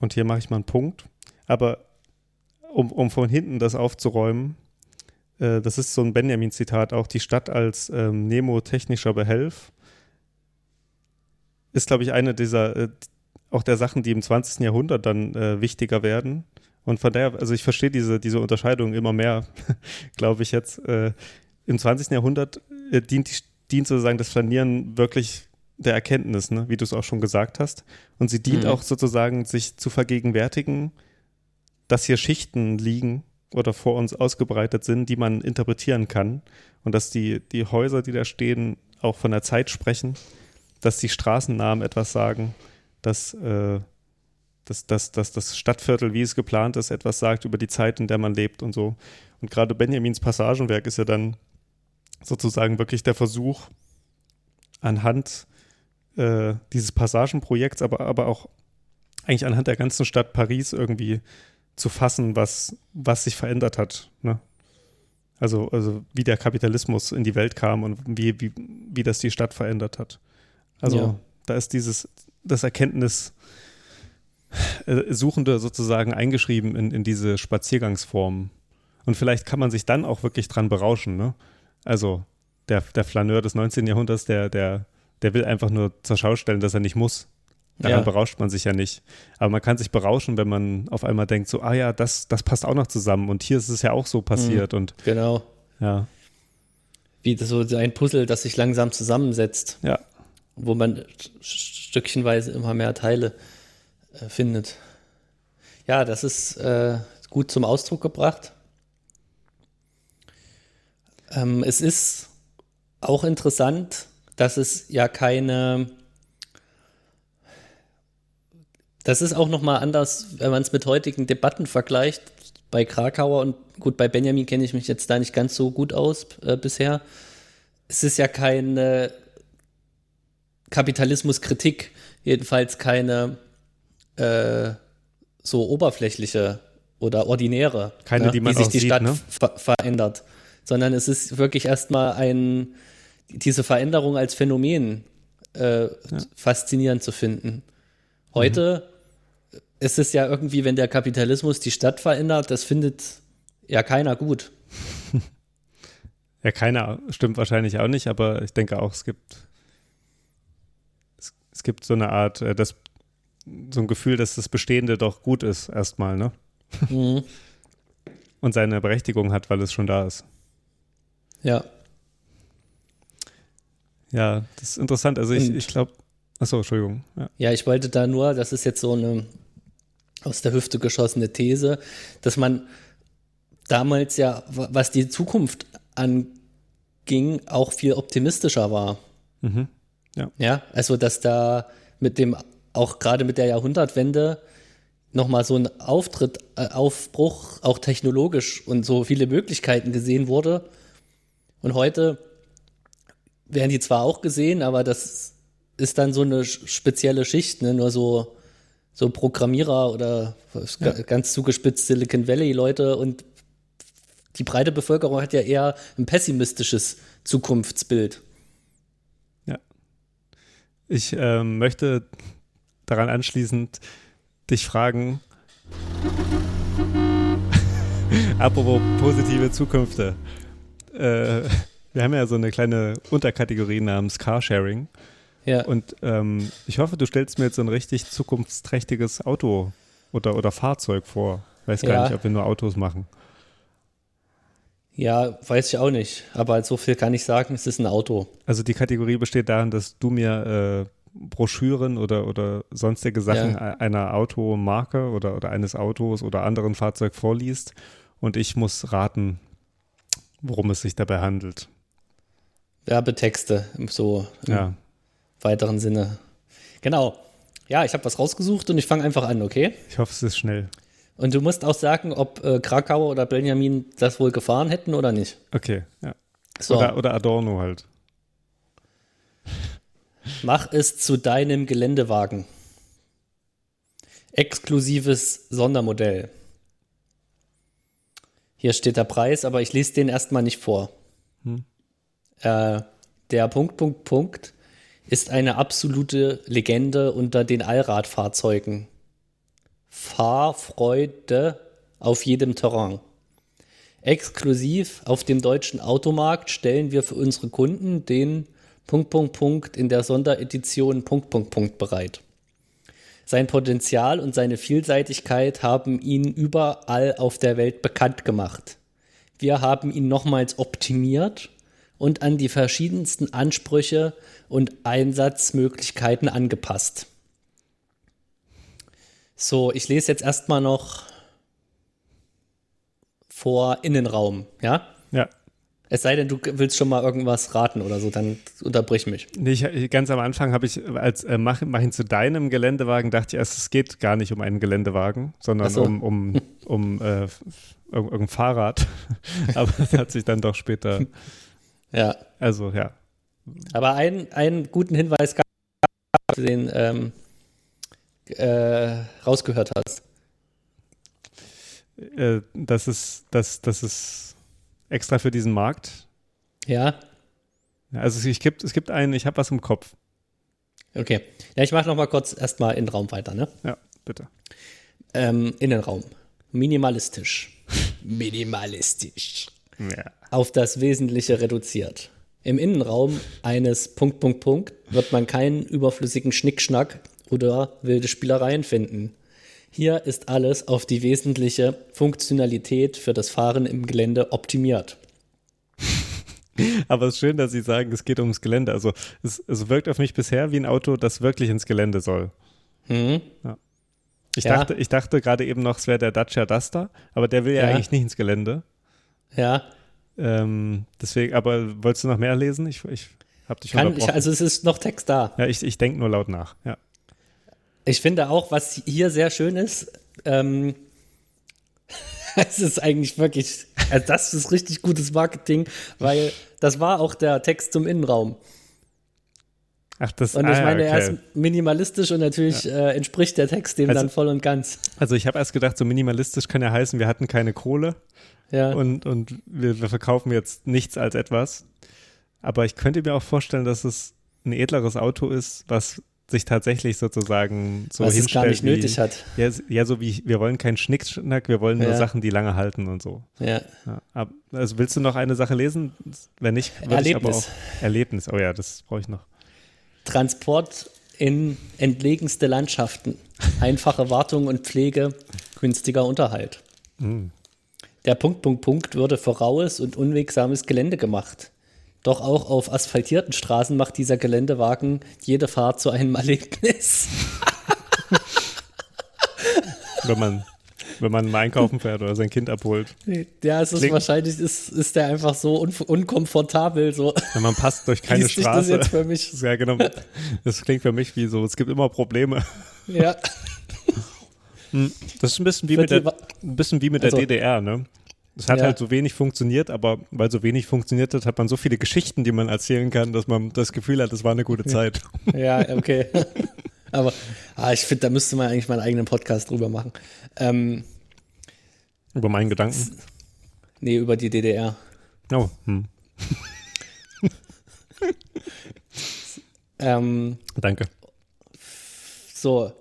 Und hier mache ich mal einen Punkt. Aber um, um von hinten das aufzuräumen, äh, das ist so ein Benjamin-Zitat, auch die Stadt als ähm, Nemo-technischer Behelf ist, glaube ich, eine dieser, äh, auch der Sachen, die im 20. Jahrhundert dann äh, wichtiger werden. Und von daher, also ich verstehe diese, diese Unterscheidung immer mehr, [LAUGHS] glaube ich jetzt. Äh, Im 20. Jahrhundert äh, dient, dient sozusagen das Flanieren wirklich der Erkenntnis, ne? wie du es auch schon gesagt hast. Und sie dient mhm. auch sozusagen, sich zu vergegenwärtigen, dass hier Schichten liegen oder vor uns ausgebreitet sind, die man interpretieren kann. Und dass die, die Häuser, die da stehen, auch von der Zeit sprechen, dass die Straßennamen etwas sagen, dass, äh, dass, dass, dass das Stadtviertel, wie es geplant ist, etwas sagt über die Zeit, in der man lebt und so. Und gerade Benjamins Passagenwerk ist ja dann sozusagen wirklich der Versuch, anhand äh, dieses Passagenprojekts, aber, aber auch eigentlich anhand der ganzen Stadt Paris irgendwie zu fassen, was, was sich verändert hat. Ne? Also, also wie der Kapitalismus in die Welt kam und wie, wie, wie das die Stadt verändert hat. Also ja. da ist dieses, das Erkenntnis äh, Suchende sozusagen eingeschrieben in, in diese Spaziergangsform. Und vielleicht kann man sich dann auch wirklich dran berauschen. Ne? Also der, der Flaneur des 19. Jahrhunderts, der, der, der will einfach nur zur Schau stellen, dass er nicht muss. Daran ja. berauscht man sich ja nicht. Aber man kann sich berauschen, wenn man auf einmal denkt, so, ah ja, das, das passt auch noch zusammen. Und hier ist es ja auch so passiert. Mhm, und genau. Ja. Wie so ein Puzzle, das sich langsam zusammensetzt. Ja. Wo man stückchenweise immer mehr Teile äh, findet. Ja, das ist äh, gut zum Ausdruck gebracht. Ähm, es ist auch interessant, dass es ja keine. Das ist auch nochmal anders, wenn man es mit heutigen Debatten vergleicht. Bei Krakauer und gut, bei Benjamin kenne ich mich jetzt da nicht ganz so gut aus äh, bisher. Es ist ja keine Kapitalismuskritik, jedenfalls keine äh, so oberflächliche oder ordinäre, keine, ne, die man wie sich die sieht, Stadt ne? ver verändert, sondern es ist wirklich erstmal ein diese Veränderung als Phänomen äh, ja. faszinierend zu finden. Heute mhm. ist es ja irgendwie, wenn der Kapitalismus die Stadt verändert, das findet ja keiner gut. [LAUGHS] ja, keiner stimmt wahrscheinlich auch nicht, aber ich denke auch, es gibt es, es gibt so eine Art, äh, das, so ein Gefühl, dass das Bestehende doch gut ist, erstmal, ne? Mhm. [LAUGHS] Und seine Berechtigung hat, weil es schon da ist. Ja. Ja, das ist interessant. Also ich, ich glaube, achso, Entschuldigung. Ja. ja, ich wollte da nur, das ist jetzt so eine aus der Hüfte geschossene These, dass man damals ja, was die Zukunft anging, auch viel optimistischer war. Mhm. Ja. ja, also dass da mit dem, auch gerade mit der Jahrhundertwende, nochmal so ein Auftritt, äh, Aufbruch, auch technologisch und so viele Möglichkeiten gesehen wurde. Und heute werden die zwar auch gesehen, aber das ist dann so eine spezielle Schicht, ne? nur so, so Programmierer oder ja. ganz zugespitzt Silicon Valley Leute und die breite Bevölkerung hat ja eher ein pessimistisches Zukunftsbild. Ja. Ich äh, möchte daran anschließend dich fragen, [LAUGHS] apropos positive Zukünfte. Äh, wir haben ja so eine kleine Unterkategorie namens Carsharing. Ja. Und ähm, ich hoffe, du stellst mir jetzt so ein richtig zukunftsträchtiges Auto oder, oder Fahrzeug vor. Ich weiß gar ja. nicht, ob wir nur Autos machen. Ja, weiß ich auch nicht. Aber so viel kann ich sagen, es ist ein Auto. Also die Kategorie besteht darin, dass du mir äh, Broschüren oder, oder sonstige Sachen ja. einer Automarke oder, oder eines Autos oder anderen Fahrzeug vorliest und ich muss raten, worum es sich dabei handelt. Werbetexte, so im ja. weiteren Sinne. Genau. Ja, ich habe was rausgesucht und ich fange einfach an, okay? Ich hoffe, es ist schnell. Und du musst auch sagen, ob äh, Krakauer oder Benjamin das wohl gefahren hätten oder nicht. Okay, ja. So. Oder, oder Adorno halt. Mach es zu deinem Geländewagen. Exklusives Sondermodell. Hier steht der Preis, aber ich lese den erstmal nicht vor. Hm. Äh, der Punkt, Punkt, Punkt ist eine absolute Legende unter den Allradfahrzeugen. Fahrfreude auf jedem Terrain. Exklusiv auf dem deutschen Automarkt stellen wir für unsere Kunden den Punkt, Punkt, Punkt in der Sonderedition Punkt, Punkt, Punkt bereit. Sein Potenzial und seine Vielseitigkeit haben ihn überall auf der Welt bekannt gemacht. Wir haben ihn nochmals optimiert und an die verschiedensten Ansprüche und Einsatzmöglichkeiten angepasst. So, ich lese jetzt erstmal noch vor Innenraum, ja? Ja. Es sei denn, du willst schon mal irgendwas raten oder so, dann unterbrich mich. Nee, ich, ganz am Anfang habe ich, als äh, mach, mach ihn zu deinem Geländewagen, dachte ich erst, es geht gar nicht um einen Geländewagen, sondern so. um, um, um äh, irgendein Fahrrad. [LAUGHS] Aber das hat sich dann doch später ja. Also, ja. Aber einen, einen guten Hinweis gab es, den ähm, äh, rausgehört hast. äh, das ist, das, das ist extra für diesen Markt. Ja, also ich gibt, es gibt einen, ich habe was im Kopf. okay. Ja, ich mache noch mal kurz erstmal Innenraum weiter, ne? Ja, bitte. Ähm, Innenraum. Minimalistisch. [LAUGHS] Minimalistisch. Ja. Auf das Wesentliche reduziert. Im Innenraum eines Punkt, Punkt, Punkt wird man keinen überflüssigen Schnickschnack oder wilde Spielereien finden. Hier ist alles auf die wesentliche Funktionalität für das Fahren im Gelände optimiert. Aber es ist schön, dass Sie sagen, es geht ums Gelände. Also es, es wirkt auf mich bisher wie ein Auto, das wirklich ins Gelände soll. Mhm. Ich Ja. dachte, ich dachte gerade eben noch, es wäre der Dacia Duster, aber der will ja, Ja. eigentlich nicht ins Gelände. Ja, Ähm, deswegen, aber wolltest du noch mehr lesen? Ich, ich habe dich kann ich, also es ist noch Text da. ja, ich, ich denke nur laut nach. Ja. Ich finde auch, was hier sehr schön ist, ähm, [LAUGHS] es ist eigentlich wirklich, also das ist richtig gutes Marketing, weil das war auch der Text zum Innenraum. Ach, das Und ah, ich ja, meine, er okay. ist minimalistisch und natürlich äh, entspricht der Text dem Also- dann voll und ganz. Also ich habe erst gedacht, so minimalistisch kann ja heißen, wir hatten keine Kohle Ja, und, und wir, wir verkaufen jetzt nichts als etwas. Aber ich könnte mir auch vorstellen, dass es ein edleres Auto ist, was sich tatsächlich sozusagen so was es gar nicht wie, nötig hat. Ja, ja, so wie wir wollen keinen Schnickschnack, wir wollen nur Ja. Sachen, die lange halten und so. Ja. Ja, also willst du noch eine Sache lesen? Wenn nicht, würde ich aber auch Erlebnis. Oh ja, das brauche ich noch. Transport in entlegenste Landschaften, einfache Wartung und Pflege, günstiger Unterhalt. Mm. Der Punkt, Punkt, Punkt würde für raues und unwegsames Gelände gemacht. Doch auch auf asphaltierten Straßen macht dieser Geländewagen jede Fahrt zu einem Erlebnis. Wenn man, wenn man mal einkaufen fährt oder sein Kind abholt. Ja, es ist Klingt- wahrscheinlich, ist, ist der einfach so un unkomfortabel, so. Wenn man passt durch [LAUGHS] keine Liest sich das Straße. jetzt für mich? [LAUGHS] Ja, genau. Das klingt für mich wie so, es gibt immer Probleme. [LAUGHS] Ja, Das ist ein bisschen wie Für mit der, ein bisschen wie mit der Also- DDR, ne? Es hat Ja. halt so wenig funktioniert, aber weil so wenig funktioniert hat, hat man so viele Geschichten, die man erzählen kann, dass man das Gefühl hat, es war eine gute Zeit. ja, okay. Aber ah, ich finde, da müsste man eigentlich mal einen eigenen Podcast drüber machen. Ähm, Über meinen Gedanken. nee, über die DDR. Oh, hm. Ähm, Danke. so,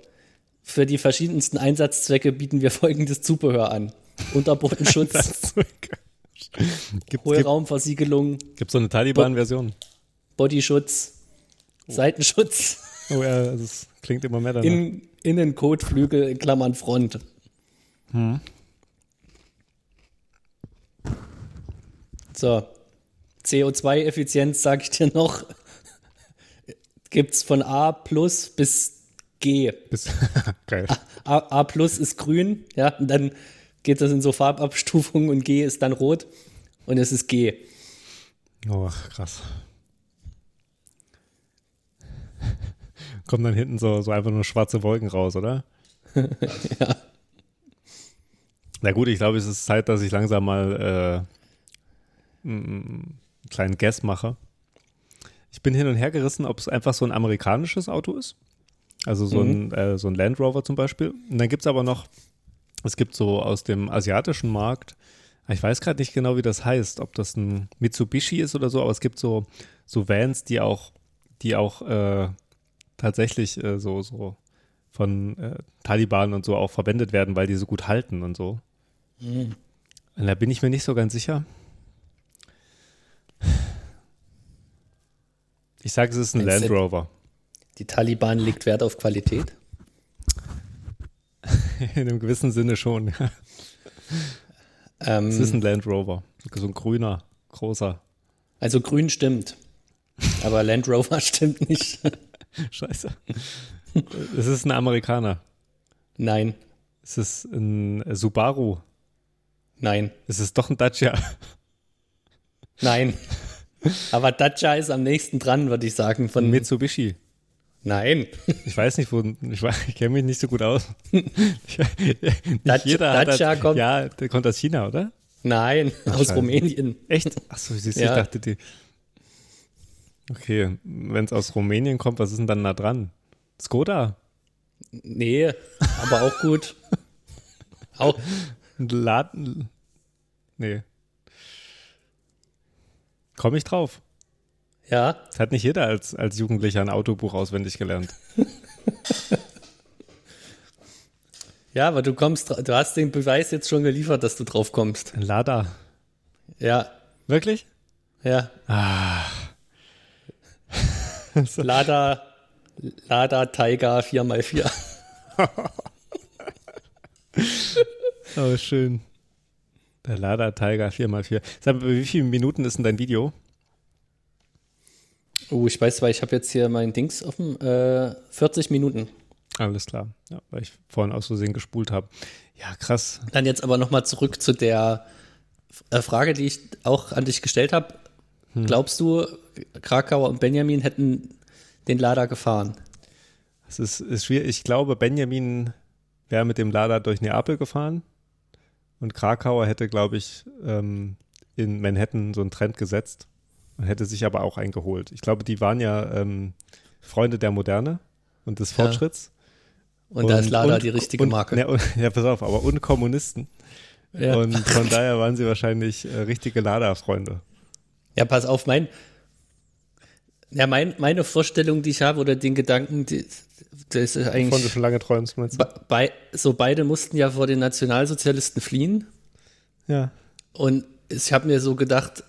für die verschiedensten Einsatzzwecke bieten wir folgendes Zubehör an. Unterbodenschutz, [LAUGHS] Das ist so geil. Gibt, gibt, Hohlraumversiegelung, gibt so eine Taliban-Version? Bodyschutz, Seitenschutz, Oh ja, das klingt immer mehr danach. in, Innenkotflügel in Klammern Front. So, CO2-Effizienz, sage ich dir noch, [LAUGHS] gibt es von A plus bis G. Bis, [LAUGHS] geil. A, A plus ist grün, ja, und dann geht das in so Farbabstufungen und G ist dann rot und es ist G. Oh, krass. Kommen dann hinten so, so einfach nur schwarze Wolken raus, oder? [LAUGHS] Ja. Na gut, ich glaube, es ist Zeit, dass ich langsam mal äh, einen kleinen Guess mache. Ich bin hin und her gerissen, ob es einfach so ein amerikanisches Auto ist. Also so, ein, äh, so ein Land Rover zum Beispiel. Und dann gibt es aber noch, es gibt so aus dem asiatischen Markt, ich weiß gerade nicht genau, wie das heißt, ob das ein Mitsubishi ist oder so, aber es gibt so, so Vans, die auch, die auch äh, tatsächlich äh, so, so von äh, Taliban und so auch verwendet werden, weil die so gut halten und so. Und da bin ich mir nicht so ganz sicher. Ich sage, es ist ein Land Rover. Die Taliban legt Wert auf Qualität. [LAUGHS] In einem gewissen Sinne schon. ja. Ähm, Es ist ein Land Rover. So ein grüner, großer. also grün stimmt, aber Land Rover [LAUGHS] stimmt nicht. [LAUGHS] Scheiße. es ist ein Amerikaner. Nein, Es ist ein Subaru. nein, Es ist doch ein Dacia. nein. Aber Dacia ist am nächsten dran, würde ich sagen. Von Mitsubishi. Nein, Ich weiß nicht, wo. Ich, ich kenne mich nicht so gut aus. [LAUGHS] Dacia- Dacia halt, kommt- Ja, der kommt aus China, oder? nein, aus scheiße. Rumänien. Echt? Achso, du, Ja. ich dachte, die. Okay, wenn es aus Rumänien kommt, was ist denn dann da dran? Skoda? Nee, aber auch gut. [LAUGHS] Auch, Laden. Nee. Komme ich drauf. Ja. Das hat nicht jeder als, als Jugendlicher ein Autobuch auswendig gelernt. [LAUGHS] Ja, aber du kommst, du hast den Beweis jetzt schon geliefert, dass du drauf kommst. Lada. Ja, Wirklich? ja. Ah. [LAUGHS] Lada, Lada Tiger 4x4. [LAUGHS] Oh, schön. Der Lada Tiger 4x4. Sag mal, wie viele Minuten ist denn dein Video? Oh, ich weiß, weil ich habe jetzt hier mein Dings offen. Äh, 40 Minuten. Alles klar. Ja, weil ich vorhin aus Versehen gespult habe. Ja, krass. Dann jetzt aber nochmal zurück zu der äh, Frage, die ich auch an dich gestellt habe. Glaubst du, Krakauer und Benjamin hätten den Lada gefahren? Es ist, ist schwierig. Ich glaube, Benjamin wäre mit dem Lada durch Neapel gefahren und Krakauer hätte, glaube ich, ähm, in Manhattan so einen Trend gesetzt und hätte sich aber auch eingeholt. Ich glaube, die waren ja ähm, Freunde der Moderne und des Ja. Fortschritts. Und, da ist Lada und- die richtige und, Marke. Ne, und, [LAUGHS] ja, pass auf, aber und Kommunisten. ja. Und von daher waren sie wahrscheinlich äh, richtige Lada-Freunde. Ja, pass auf, mein. Ja, mein, meine Vorstellung, die ich habe, oder den Gedanken, die, das ist Von du eigentlich. schon lange träumst, meinst du? Be bei, so beide mussten ja vor den Nationalsozialisten fliehen. Ja. Und ich habe mir so gedacht,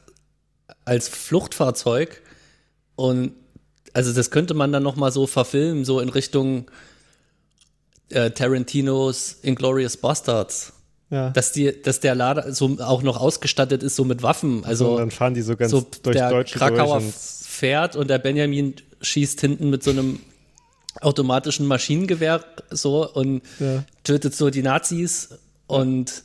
als Fluchtfahrzeug und also das könnte man dann noch mal so verfilmen, so in Richtung äh, Tarantinos Inglorious Bastards, Ja. dass die, dass der Lader so auch noch ausgestattet ist so mit Waffen, und also dann fahren die so ganz so durch der Deutschland Krakauer durch und fährt und der Benjamin schießt hinten mit so einem automatischen Maschinengewehr so und Ja. tötet so die Nazis und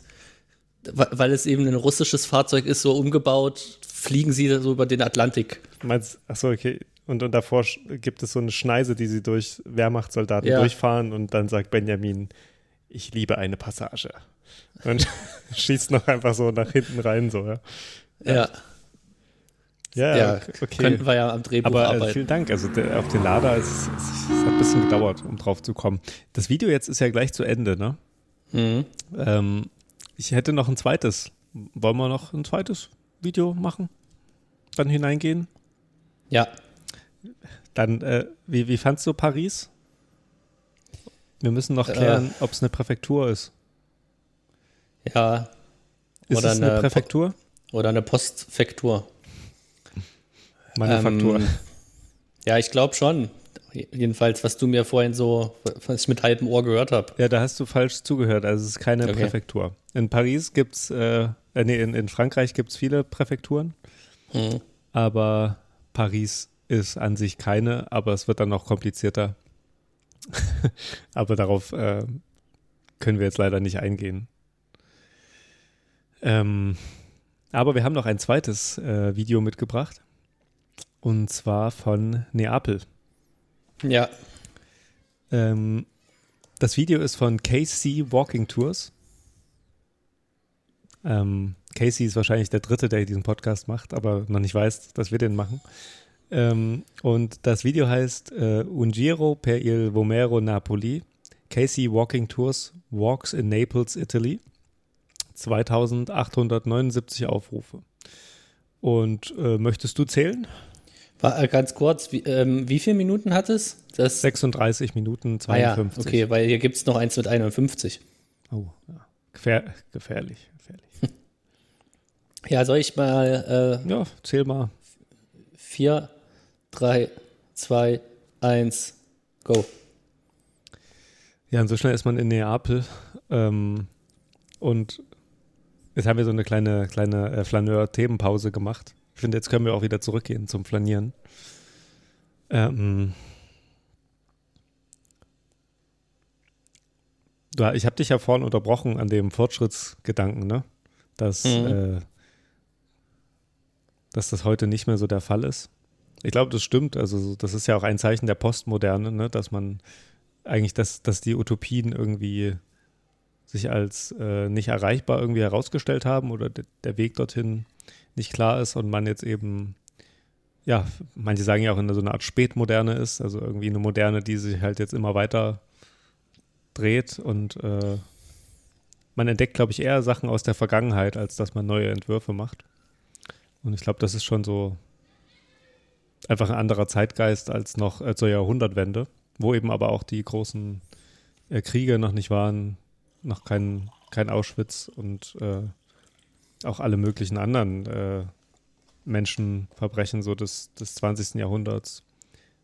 weil es eben ein russisches Fahrzeug ist, so umgebaut, fliegen sie so über den Atlantik. Meinst, achso, okay. Und, und davor gibt es so eine Schneise, die sie durch Wehrmachtssoldaten Ja. durchfahren und dann sagt Benjamin, ich liebe eine Passage. Und [LAUGHS] schießt noch einfach so nach hinten rein, so, ja. Ja, Ja, ja, okay. könnten wir ja am Drehbuch Aber äh, arbeiten. vielen Dank. Also der, auf den Lader, es, es, es hat ein bisschen gedauert, um drauf zu kommen. Das Video jetzt ist ja gleich zu Ende, ne? Mhm. Ähm, ich hätte noch ein zweites. Wollen wir noch ein zweites Video machen? Dann hineingehen? Ja, Dann, äh, wie, wie fandst du Paris? Wir müssen noch Äh. klären, ob es eine Präfektur ist. Ja, Ist Oder es eine eine Präfektur? oder eine Postfektur. Manufaktur. Ähm, [LAUGHS] ja, ich glaube schon. Jedenfalls, was du mir vorhin so, was ich mit halbem Ohr gehört habe. ja, da hast du falsch zugehört. Also es ist keine Okay. Präfektur. In Paris gibt's, äh, äh, nee, in, in Frankreich gibt es viele Präfekturen, Mhm. aber Paris ist an sich keine, aber es wird dann noch komplizierter. [LAUGHS] aber darauf äh, können wir jetzt leider nicht eingehen. Ähm, aber wir haben noch ein zweites äh, Video mitgebracht. Und zwar von Neapel. Ja, Ähm, das Video ist von KC Walking Tours. Ähm, Casey ist wahrscheinlich der Dritte, der diesen Podcast macht, aber noch nicht weiß, dass wir den machen. Ähm, und das Video heißt äh, Un Giro per il Vomero Napoli. Casey Walking Tours Walks in Naples, Italy. 2879 Aufrufe. Und äh, möchtest du zählen? war, äh, ganz kurz, wie, ähm, wie viele Minuten hat es? Das 36 Minuten Ah ja, 52. okay, weil hier gibt es noch eins mit 51. Oh, ja. Gefähr gefährlich, gefährlich. [LAUGHS] Ja, soll ich mal äh, Ja, zähl mal. 4, 3, 2, 1, go. Ja, und so schnell ist man in Neapel. Ähm, und jetzt haben wir so eine kleine, kleine äh, Flaneur-Themenpause gemacht. Ich finde, jetzt können wir auch wieder zurückgehen zum Flanieren. Ähm, ja, ich habe dich ja vorhin unterbrochen an dem Fortschrittsgedanken, ne? Dass, Mhm. äh, dass das heute nicht mehr so der Fall ist. Ich glaube, das stimmt. Also, so- das ist ja auch ein Zeichen der Postmoderne, ne? dass man eigentlich, dass, dass die Utopien irgendwie sich als äh, nicht erreichbar irgendwie herausgestellt haben oder de der Weg dorthin nicht klar ist und man jetzt eben, ja, manche sagen ja auch in so eine Art Spätmoderne ist, also irgendwie eine Moderne, die sich halt jetzt immer weiter dreht und äh, man entdeckt, glaube ich, eher Sachen aus der Vergangenheit, als dass man neue Entwürfe macht. Und ich glaube, das ist schon so einfach ein anderer Zeitgeist als noch äh, zur Jahrhundertwende, wo eben aber auch die großen äh, Kriege noch nicht waren, noch kein, kein Auschwitz und äh, auch alle möglichen anderen äh, Menschenverbrechen so des, des 20. Jahrhunderts.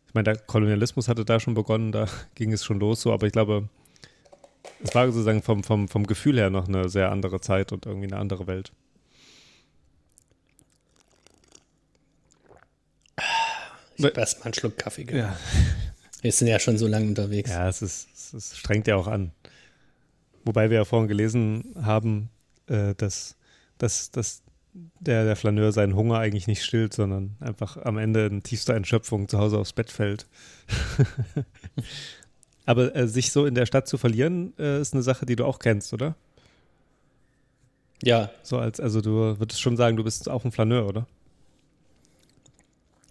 Ich meine, der Kolonialismus hatte da schon begonnen, da [LAUGHS] ging es schon los so, aber ich glaube, es war sozusagen vom, vom, vom Gefühl her noch eine sehr andere Zeit und irgendwie eine andere Welt. Ich habe erstmal einen Schluck Kaffee genommen. Ja. Wir sind ja schon so lange unterwegs. Ja, es, ist, es, ist, strengt ja auch an. Wobei wir ja vorhin gelesen haben, äh, dass, dass, dass der, der Flaneur seinen Hunger eigentlich nicht stillt, sondern einfach am Ende in tiefster Entschöpfung zu Hause aufs Bett fällt. [LAUGHS] Aber äh, sich so in der Stadt zu verlieren, äh, ist eine Sache, die du auch kennst, oder? Ja. So als, also du würdest schon sagen, du bist auch ein Flaneur, oder?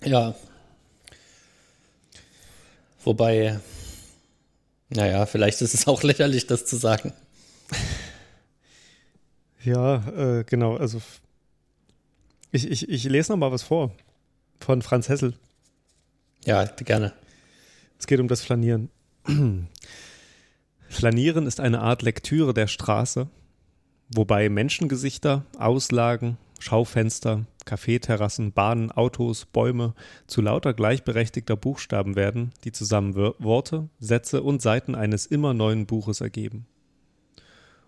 Ja. Wobei, naja, vielleicht ist es auch lächerlich, das zu sagen. Ja, äh, genau. Also ich, ich, ich lese noch mal was vor von Franz Hessel. Ja, gerne. Es geht um das Flanieren. [CLEARS THROAT] Flanieren ist eine Art Lektüre der Straße, wobei Menschengesichter, Auslagen, Schaufenster, Kaffeeterrassen, Bahnen, Autos, Bäume zu lauter gleichberechtigter Buchstaben werden, die zusammen Worte, Sätze und Seiten eines immer neuen Buches ergeben.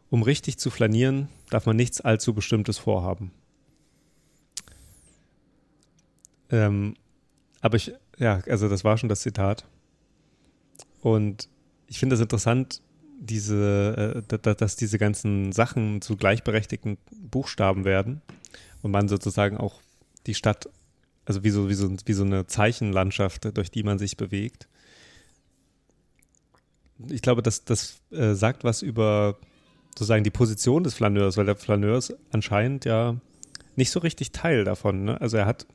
Um richtig zu flanieren, darf man nichts allzu Bestimmtes vorhaben. Ähm, aber ich, ja, also das war schon das Zitat. Und ich finde das interessant, diese, äh, dass diese ganzen Sachen zu gleichberechtigten Buchstaben werden und man sozusagen auch die Stadt, also wie so, wie so, wie so eine Zeichenlandschaft, durch die man sich bewegt. Ich glaube, das, das äh, sagt was über sozusagen die Position des Flaneurs, weil der Flaneur ist anscheinend ja nicht so richtig Teil davon. Ne? Also er hat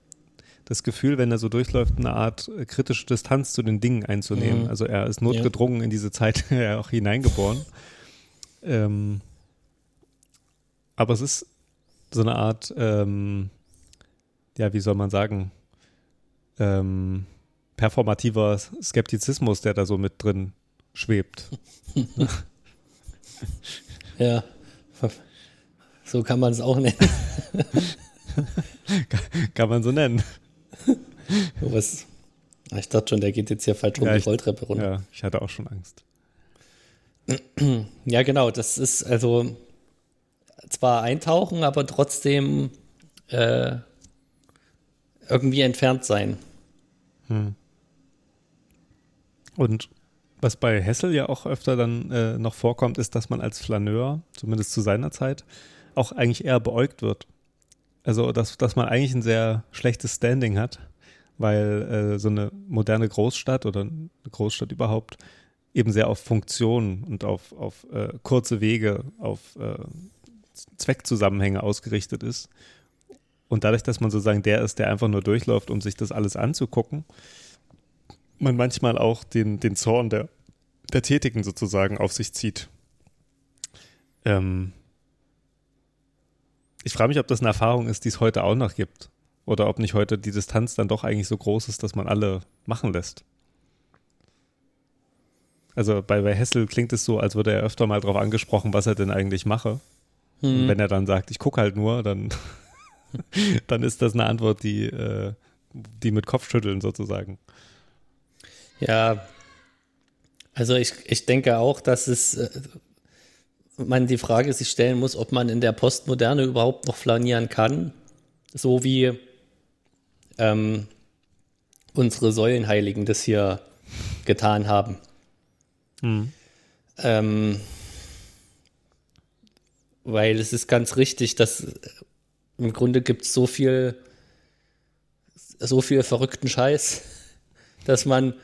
das Gefühl, wenn er so durchläuft, eine Art äh, kritische Distanz zu den Dingen einzunehmen. Mhm. Also er ist notgedrungen ja. in diese Zeit [LAUGHS] auch hineingeboren. Ähm, aber es ist so eine Art, ähm, ja, wie soll man sagen, ähm, performativer Skeptizismus, der da so mit drin schwebt. [LAUGHS] ja, so kann man es auch nennen. [LAUGHS] kann man so nennen. [LAUGHS] Was, ich dachte schon, der geht jetzt hier falsch rum ja, die Rolltreppe runter. Ja, ich hatte auch schon Angst. [CLEARS THROAT] Ja, genau, das ist also zwar eintauchen, aber trotzdem äh, irgendwie entfernt sein. Hm. Und was bei Hessel ja auch öfter dann äh, noch vorkommt, ist, dass man als Flaneur, zumindest zu seiner Zeit, auch eigentlich eher beäugt wird. Also, dass, dass man eigentlich ein sehr schlechtes Standing hat, weil äh, so eine moderne Großstadt oder eine Großstadt überhaupt eben sehr auf Funktionen und auf, auf äh, kurze Wege, auf äh, Zweckzusammenhänge ausgerichtet ist. Und dadurch, dass man sozusagen der ist, der einfach nur durchläuft, um sich das alles anzugucken, man manchmal auch den, den Zorn der, der Tätigen sozusagen auf sich zieht. Ähm, ich frage mich, ob das eine Erfahrung ist, die es heute auch noch gibt. Oder ob nicht heute die Distanz dann doch eigentlich so groß ist, dass man alle machen lässt. Also bei, bei Hessel klingt es so, als würde er öfter mal darauf angesprochen, was er denn eigentlich mache. Hm. wenn er dann sagt, ich gucke halt nur, dann, [LAUGHS] dann ist das eine Antwort, die, äh, die mit Kopfschütteln sozusagen. Ja, also ich, ich denke auch, dass es äh, man die Frage sich stellen muss, ob man in der Postmoderne überhaupt noch flanieren kann, so wie ähm, unsere Säulenheiligen das hier getan haben. Mhm. Ähm, weil es ist ganz richtig, dass im Grunde gibt es so viel, so viel verrückten Scheiß, [LAUGHS] dass man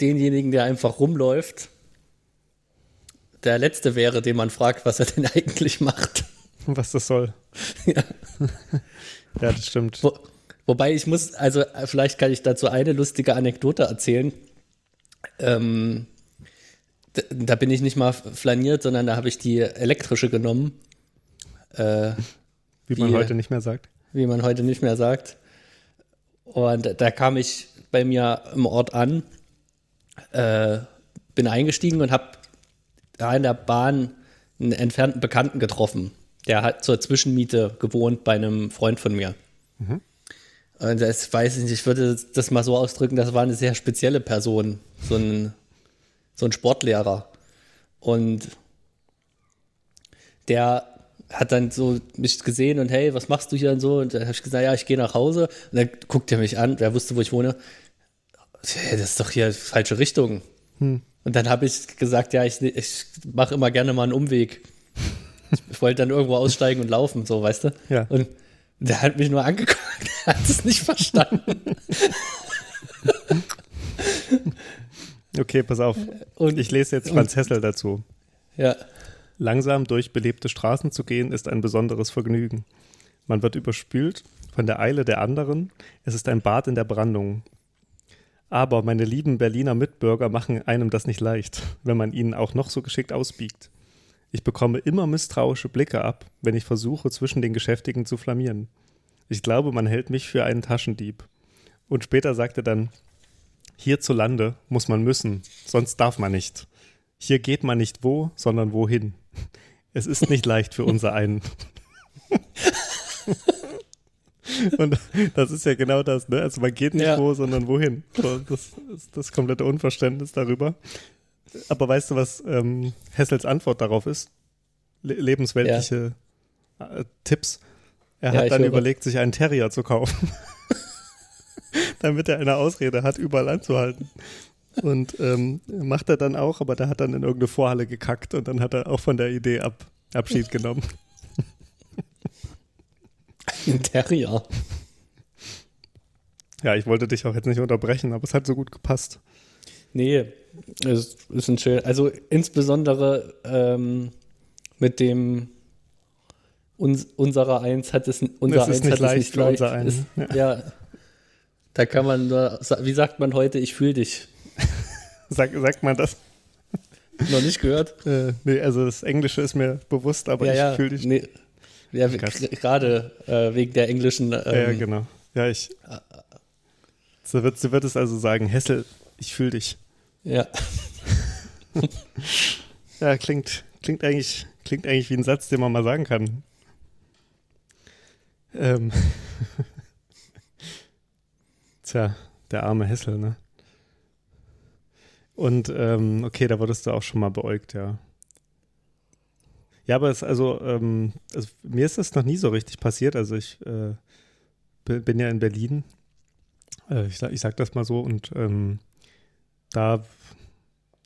denjenigen, der einfach rumläuft, der Letzte wäre, den man fragt, was er denn [LAUGHS] eigentlich macht. Was das soll. ja. [LAUGHS] ja, das stimmt. Wo, wobei ich muss, also vielleicht kann ich dazu eine lustige Anekdote erzählen. Ähm, da bin ich nicht mal flaniert, sondern da habe ich die elektrische genommen, äh, Wie man Wie- heute nicht mehr sagt. wie man heute nicht mehr sagt. Und da kam ich bei mir im Ort an, äh, bin eingestiegen und habe da in der Bahn einen entfernten Bekannten getroffen. Der hat zur Zwischenmiete gewohnt bei einem Freund von mir. Und das weiß ich nicht, ich würde das mal so ausdrücken, das war eine sehr spezielle Person, so ein, so ein Sportlehrer. Und der hat dann so mich gesehen und hey, was machst du hier und so? Und dann habe ich gesagt, ja, ich gehe nach Hause. Und dann guckt er mich an, wer wusste, wo ich wohne. Hey, das ist doch hier falsche Richtung. Und dann habe ich gesagt, ja, ich, ich mache immer gerne mal einen Umweg. Ich wollte dann irgendwo aussteigen und laufen, so, weißt du? Ja. Und der hat mich nur angeguckt, [LAUGHS] er hat es nicht verstanden. Okay, pass auf. Und, Ich lese jetzt Franz Hessel dazu. ja, Langsam durch belebte Straßen zu gehen, ist ein besonderes Vergnügen. Man wird überspült von der Eile der anderen. Es ist ein Bad in der Brandung. Aber meine lieben Berliner Mitbürger machen einem das nicht leicht, wenn man ihnen auch noch so geschickt ausbiegt. Ich bekomme immer misstrauische Blicke ab, wenn ich versuche, zwischen den Geschäftigen zu flamieren. Ich glaube, man hält mich für einen Taschendieb. Und später sagt er dann, hierzulande muss man müssen, sonst darf man nicht. Hier geht man nicht wo, sondern wohin. Es ist nicht [LAUGHS] leicht für unser einen. [LAUGHS] Und das ist ja genau das, ne? Also man geht nicht Ja. wo, sondern wohin. So, das ist das komplette Unverständnis darüber. Aber weißt du, was ähm, Hessels Antwort darauf ist? Le lebensweltliche äh, Tipps. Er Ja, hat dann überlegt, sich einen Terrier zu kaufen. [LAUGHS] Damit er eine Ausrede hat, überall anzuhalten. Und ähm, macht er dann auch, aber der hat dann in irgendeine Vorhalle gekackt und dann hat er auch von der Idee ab, Abschied genommen. Ein Terrier. Ja, ich wollte dich auch jetzt nicht unterbrechen, aber es hat so gut gepasst. Nee, es ist ein schön. Also insbesondere ähm, mit dem uns, unserer Eins hat es unser ist Eins nicht hat leicht es nicht leicht. unser Eins, Ist, ja. Da kann man nur, wie sagt man heute, ich fühle dich. [LAUGHS] Sag, sagt man das? Noch nicht gehört? Äh, nee, also das Englische ist mir bewusst, aber ja, ich ja. fühle dich. Nee. Ja, gerade äh, wegen der englischen. Ähm, ja, genau. Ja, ich. So wird, so wird es also sagen, Hessel, ich fühle dich. ja. [LAUGHS] Ja, klingt, klingt, eigentlich, klingt eigentlich wie ein Satz, den man mal sagen kann. Ähm. [LAUGHS] Tja, der arme Hessel, ne? Und ähm, okay, da wurdest du auch schon mal beäugt, ja. Ja, aber es also, ähm, also mir ist das noch nie so richtig passiert. Also ich äh, bin, ja in Berlin. Äh, ich, sag- ich sag das mal so und ähm, da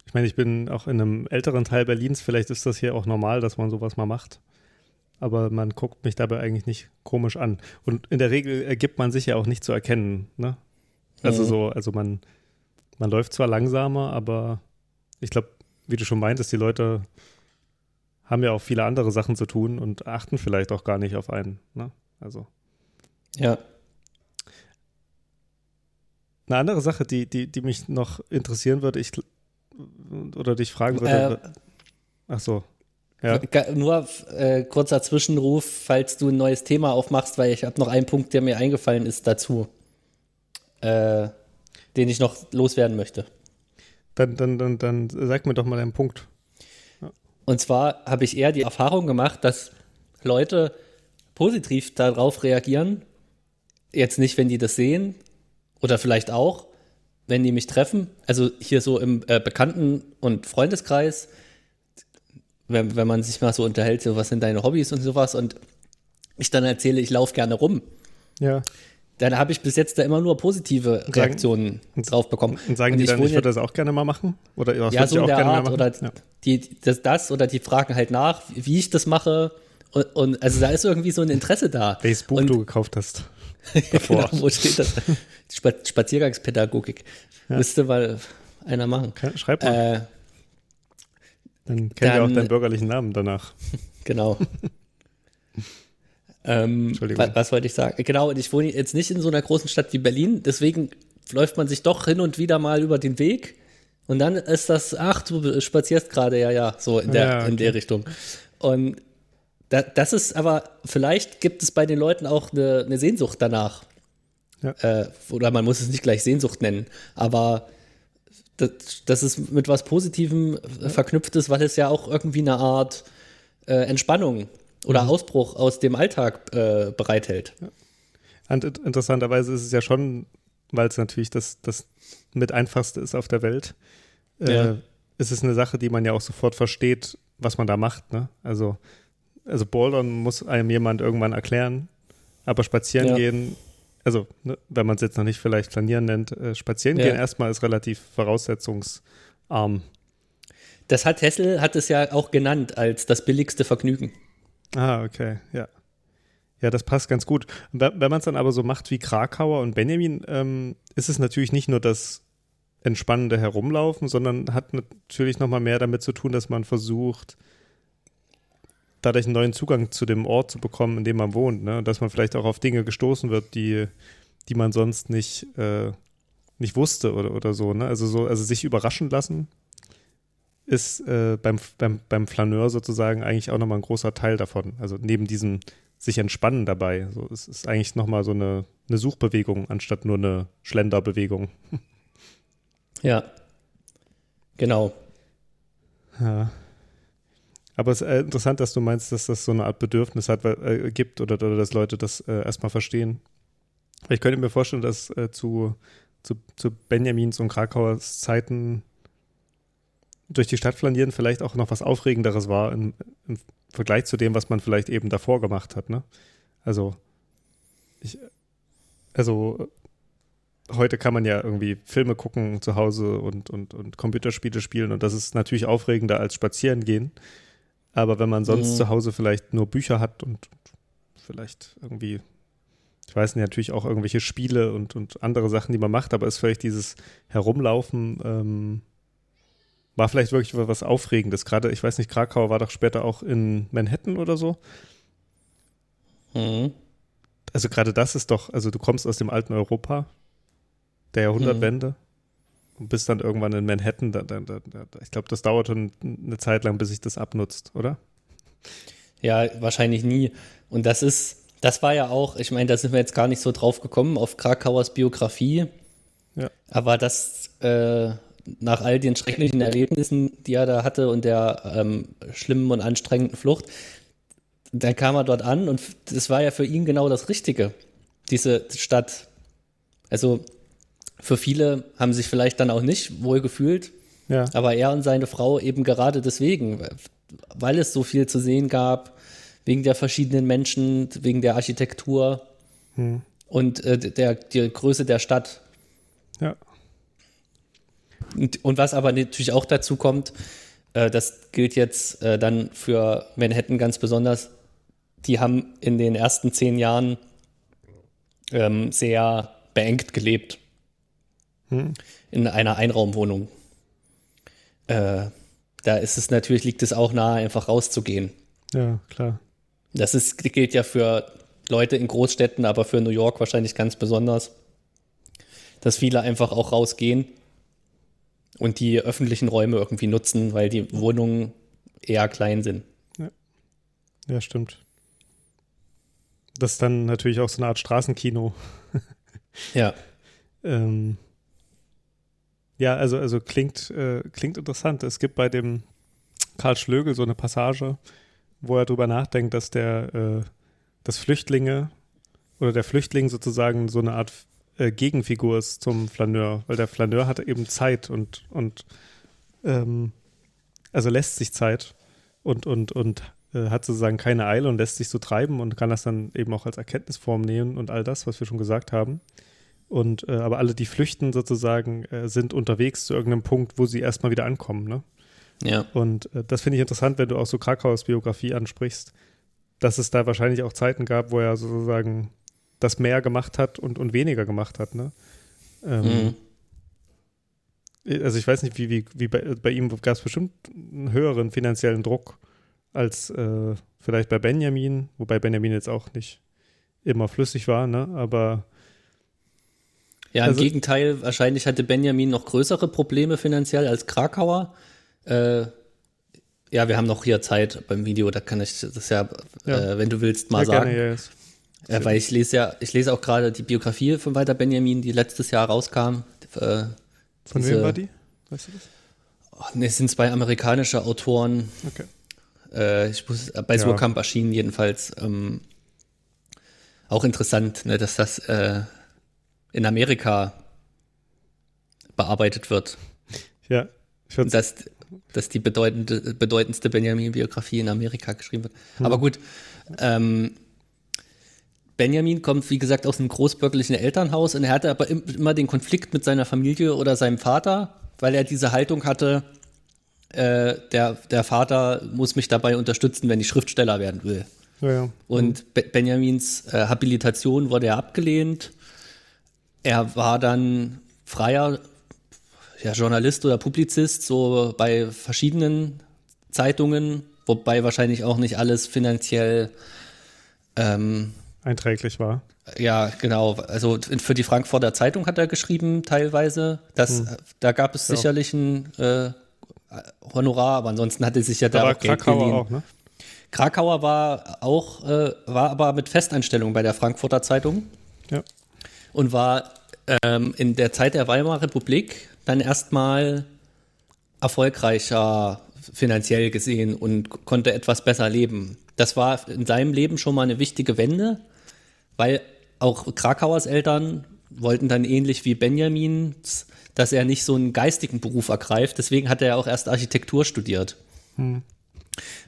ich meine, ich bin auch in einem älteren Teil Berlins. Vielleicht ist das hier auch normal, dass man sowas mal macht. Aber man guckt mich dabei eigentlich nicht komisch an. Und in der Regel ergibt man sich ja auch nicht zu erkennen. Ne? Also Mhm. so, also man, man läuft zwar langsamer, aber ich glaube, wie du schon meintest, die Leute haben ja auch viele andere Sachen zu tun und achten vielleicht auch gar nicht auf einen. Ne? Also ja. eine andere Sache, die, die, die mich noch interessieren würde, ich oder dich fragen würde. Äh, ach so. Ja. Nur äh, kurzer Zwischenruf, falls du ein neues Thema aufmachst, weil ich habe noch einen Punkt, der mir eingefallen ist dazu, äh, den ich noch loswerden möchte. Dann, dann, dann, dann sag mir doch mal einen Punkt. Und zwar habe ich eher die Erfahrung gemacht, dass Leute positiv darauf reagieren. Jetzt nicht, wenn die das sehen, oder vielleicht auch, wenn die mich treffen. Also hier so im äh, Bekannten- und Freundeskreis, wenn, wenn man sich mal so unterhält, so was sind deine Hobbys und sowas, und ich dann erzähle, ich laufe gerne rum. Ja. Dann habe ich bis jetzt da immer nur positive Reaktionen drauf bekommen. Und sagen Und die ich dann, ich würde das auch gerne mal machen? Oder was ja, so in auch der gerne Art mal oder machen? Ja. die, das, das oder die fragen halt nach, wie ich das mache. Und, und also da ist irgendwie so ein Interesse da. Welches Buch und, du gekauft hast. [LAUGHS] genau, wo steht das? Spa Spaziergangspädagogik. Müsste mal einer machen. Ja, Schreib mal. Äh, dann kennen wir auch deinen bürgerlichen Namen danach. [LAUGHS] genau. [LAUGHS] ähm, Entschuldigung. wa- was wollte ich sagen? Genau, und ich wohne jetzt nicht in so einer großen Stadt wie Berlin, deswegen läuft man sich doch hin und wieder mal über den Weg Und dann ist das, ach, du spazierst gerade, ja, ja, so in der, Ja, okay. in der Richtung. Und da, das ist aber, vielleicht gibt es bei den Leuten auch eine, eine Sehnsucht danach. Ja. Äh, oder man muss es nicht gleich Sehnsucht nennen, aber das, das ist mit was Positivem verknüpft ist, weil es ja auch irgendwie eine Art äh, Entspannung oder Ausbruch aus dem Alltag äh, bereithält. Und in- interessanterweise ist es ja schon, weil es natürlich das, das mit einfachste ist auf der Welt, äh, Ja. ist es eine Sache, die man ja auch sofort versteht, was man da macht. Ne? Also, also Bouldern muss einem jemand irgendwann erklären, aber spazieren Ja. gehen, also ne, wenn man es jetzt noch nicht vielleicht planieren nennt, äh, spazieren Ja. gehen erstmal ist relativ voraussetzungsarm. Das hat Hessel hat es ja auch genannt als das billigste Vergnügen. Ah, okay, ja. Ja, das passt ganz gut. Wenn man es dann aber so macht wie Krakauer und Benjamin, ähm, ist es natürlich nicht nur das entspannende Herumlaufen, sondern hat natürlich nochmal mehr damit zu tun, dass man versucht, dadurch einen neuen Zugang zu dem Ort zu bekommen, in dem man wohnt. Ne? Dass man vielleicht auch auf Dinge gestoßen wird, die, die man sonst nicht, äh, nicht wusste oder, oder so, ne? Also so, also sich überraschen lassen ist äh, beim, beim, beim Flaneur sozusagen eigentlich auch nochmal ein großer Teil davon. Also neben diesem sich entspannen dabei. So, es ist eigentlich nochmal so eine, eine Suchbewegung anstatt nur eine Schlenderbewegung. [LAUGHS] Ja. Genau. Ja. Aber es ist äh, interessant, dass du meinst, dass das so eine Art Bedürfnis hat, weil, äh, gibt oder, oder dass Leute das äh, erstmal verstehen. Ich könnte mir vorstellen, dass äh, zu, zu, zu Benjamins und Krakauers Zeiten durch die Stadt flanieren vielleicht auch noch was Aufregenderes war im, im Vergleich zu dem, was man vielleicht eben davor gemacht hat. Ne? Also, ich, also heute kann man ja irgendwie Filme gucken zu Hause und, und, und Computerspiele spielen und das ist natürlich aufregender als spazieren gehen. Aber wenn man sonst Mhm. zu Hause vielleicht nur Bücher hat und vielleicht irgendwie, ich weiß nicht, natürlich auch irgendwelche Spiele und, und andere Sachen, die man macht, aber ist vielleicht dieses Herumlaufen, ähm, war vielleicht wirklich was Aufregendes. Gerade, ich weiß nicht, Krakau war doch später auch in Manhattan oder so. Mhm. Also gerade das ist doch, also du kommst aus dem alten Europa, der Jahrhundertwende und bist dann irgendwann in Manhattan. Da, da, da, ich glaube, das dauert schon eine Zeit lang, bis sich das abnutzt, oder? Ja, wahrscheinlich nie. Und das ist, das war ja auch, ich meine, da sind wir jetzt gar nicht so drauf gekommen auf Krakauers Biografie. Ja. Aber das äh, nach all den schrecklichen Erlebnissen, die er da hatte und der ähm, schlimmen und anstrengenden Flucht, dann kam er dort an und das war ja für ihn genau das Richtige, diese Stadt. Also für viele haben sich vielleicht dann auch nicht wohl gefühlt, Ja. aber er und seine Frau eben gerade deswegen, weil es so viel zu sehen gab, wegen der verschiedenen Menschen, wegen der Architektur und äh, der, der Größe der Stadt. Ja. Und, und was aber natürlich auch dazu kommt, äh, das gilt jetzt äh, dann für Manhattan ganz besonders, die haben in den ersten zehn Jahren ähm, sehr beengt gelebt. In einer Einraumwohnung. Äh, da ist es natürlich, liegt es auch nahe, einfach rauszugehen. Ja, klar. Das ist, gilt ja für Leute in Großstädten, aber für New York wahrscheinlich ganz besonders, dass viele einfach auch rausgehen und die öffentlichen Räume irgendwie nutzen, weil die Wohnungen eher klein sind. Ja, stimmt. Das ist dann natürlich auch so eine Art Straßenkino. [LAUGHS] Ja, Ähm, ja, also, also klingt, äh, klingt interessant. Es gibt bei dem Karl Schlögel so eine Passage, wo er darüber nachdenkt, dass der, äh, dass Flüchtlinge oder der Flüchtling sozusagen so eine Art äh, Gegenfigur ist zum Flaneur, weil der Flaneur hat eben Zeit und, und ähm, also lässt sich Zeit und, und, und äh, hat sozusagen keine Eile und lässt sich so treiben und kann das dann eben auch als Erkenntnisform nehmen und all das, was wir schon gesagt haben. Und äh, aber alle, die flüchten sozusagen, äh, sind unterwegs zu irgendeinem Punkt, wo sie erstmal wieder ankommen. Ne? ja, Und äh, das finde ich interessant, wenn du auch so Krakauers Biografie ansprichst, dass es da wahrscheinlich auch Zeiten gab, wo er sozusagen das mehr gemacht hat und, und weniger gemacht hat. Ne? Ähm, mhm. Also ich weiß nicht, wie, wie, wie bei, bei ihm gab es bestimmt einen höheren finanziellen Druck als äh, vielleicht bei Benjamin, wobei Benjamin jetzt auch nicht immer flüssig war, ne? aber Ja, im also, Gegenteil, wahrscheinlich hatte Benjamin noch größere Probleme finanziell als Krakauer. Äh, ja, wir haben noch hier Zeit beim Video, da kann ich das ja, ja. Äh, wenn du willst, mal ja, sagen. Gerne, yes. Äh, weil ich lese ja, ich lese auch gerade die Biografie von Walter Benjamin, die letztes Jahr rauskam. Äh, von diese, wem war die? Weißt du das? Oh, ne, es sind zwei amerikanische Autoren. Okay. Äh, ich muss, bei ja. Surkamp erschienen jedenfalls. Ähm, auch interessant, ne, dass das äh, in Amerika bearbeitet wird. Ja, ich dass, dass die bedeutende, bedeutendste Benjamin-Biografie in Amerika geschrieben wird. Mhm. Aber gut, ähm, Benjamin kommt, wie gesagt, aus einem großbürgerlichen Elternhaus und er hatte aber immer den Konflikt mit seiner Familie oder seinem Vater, weil er diese Haltung hatte, äh, der, der Vater muss mich dabei unterstützen, wenn ich Schriftsteller werden will. Ja, ja. Und Be Benjamins äh, Habilitation wurde ja abgelehnt. Er war dann freier ja, Journalist oder Publizist, so bei verschiedenen Zeitungen, wobei wahrscheinlich auch nicht alles finanziell ähm, einträglich war. Ja, genau. Also für die Frankfurter Zeitung hat er geschrieben, teilweise. Das, hm. Da gab es ja. sicherlich ein äh, Honorar, aber ansonsten hatte sich ja da, auch Geld Krakauer auch, ne? Krakauer war auch, äh, war aber mit Festanstellung bei der Frankfurter Zeitung. Ja. Und war ähm, in der Zeit der Weimarer Republik dann erstmal erfolgreicher finanziell gesehen und konnte etwas besser leben. Das war in seinem Leben schon mal eine wichtige Wende, weil auch Krakauers Eltern wollten dann ähnlich wie Benjamins, dass er nicht so einen geistigen Beruf ergreift. Deswegen hat er auch erst Architektur studiert. Hm.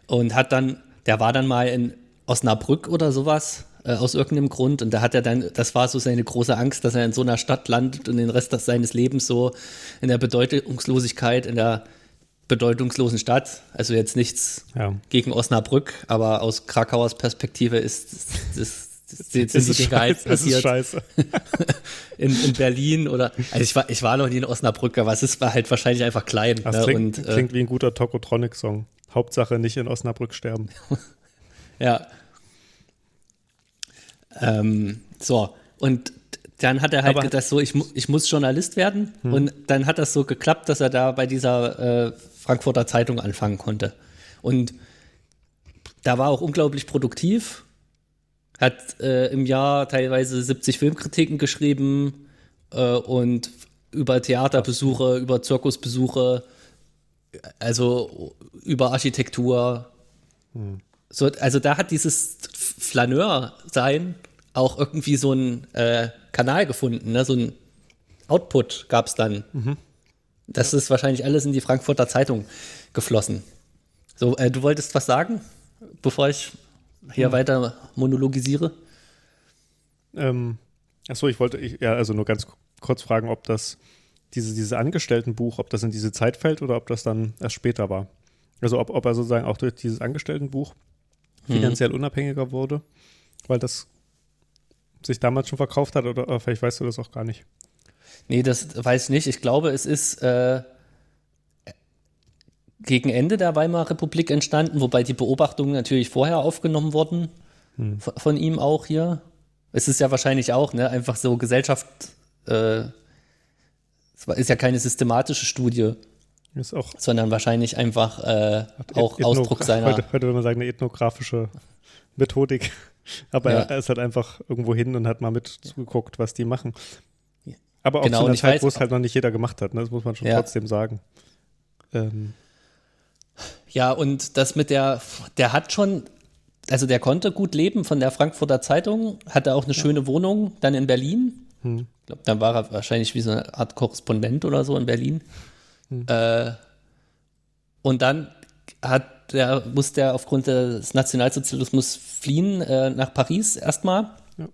Und hat dann der war dann mal in Osnabrück oder sowas äh, aus irgendeinem Grund und da hat er dann, das war so seine große Angst, dass er in so einer Stadt landet und den Rest seines Lebens so in der Bedeutungslosigkeit, in der bedeutungslosen Stadt. Also jetzt nichts ja. gegen Osnabrück, aber aus Krakauers Perspektive ist das, sind die Dinge halt passiert. [LAUGHS] in, in, Berlin oder also ich war, ich war noch nie in Osnabrück, aber es ist, war halt wahrscheinlich einfach klein. Das ne? klingt, und, äh, klingt wie ein guter Tokotronic-Song. Hauptsache nicht in Osnabrück sterben. [LAUGHS] ja. Ähm, so, und dann hat er halt Aber gedacht, so, ich, ich muss Journalist werden. Hm. Und dann hat das so geklappt, dass er da bei dieser äh, Frankfurter Zeitung anfangen konnte. Und da war auch unglaublich produktiv. Hat äh, im Jahr teilweise 70 Filmkritiken geschrieben äh, und über Theaterbesuche, über Zirkusbesuche also über Architektur. Hm. So, also da hat dieses Flaneur-Sein auch irgendwie so einen äh, Kanal gefunden, ne? so ein Output gab es dann. Mhm. Das ist wahrscheinlich alles in die Frankfurter Zeitung geflossen. So, äh, du wolltest was sagen, bevor ich hier mhm. weiter monologisiere? Ähm, achso, ich wollte, ich, ja, also nur ganz kurz fragen, ob das diese, dieses Angestelltenbuch, ob das in diese Zeit fällt oder ob das dann erst später war. Also ob, ob er sozusagen auch durch dieses Angestelltenbuch mhm. finanziell unabhängiger wurde, weil das sich damals schon verkauft hat oder, oder, vielleicht weißt du das auch gar nicht. Nee, das weiß ich nicht. Ich glaube, es ist äh, gegen Ende der Weimarer Republik entstanden, wobei die Beobachtungen natürlich vorher aufgenommen wurden, hm. von ihm auch hier. Es ist ja wahrscheinlich auch, ne, einfach so Gesellschaft, äh, es ist ja keine systematische Studie. Sondern wahrscheinlich einfach äh, auch Ethno Ausdruck [LAUGHS] seiner. Heute, heute würde man sagen, eine ethnografische Methodik. [LAUGHS] Aber ja. er ist halt einfach irgendwo hin und hat mal mit zugeguckt, was die machen. Aber auch genau, zu einer Zeit, wo es halt noch nicht jeder gemacht hat, ne? das muss man schon ja. trotzdem sagen. Ähm. Ja, und das mit der, der hat schon, also der konnte gut leben von der Frankfurter Zeitung, hatte auch eine ja. schöne Wohnung dann in Berlin. Hm. Ich glaube, dann war er wahrscheinlich wie so eine Art Korrespondent oder so in Berlin. Hm. Äh, und dann hat der, musste er aufgrund des Nationalsozialismus fliehen äh, nach Paris erstmal ja.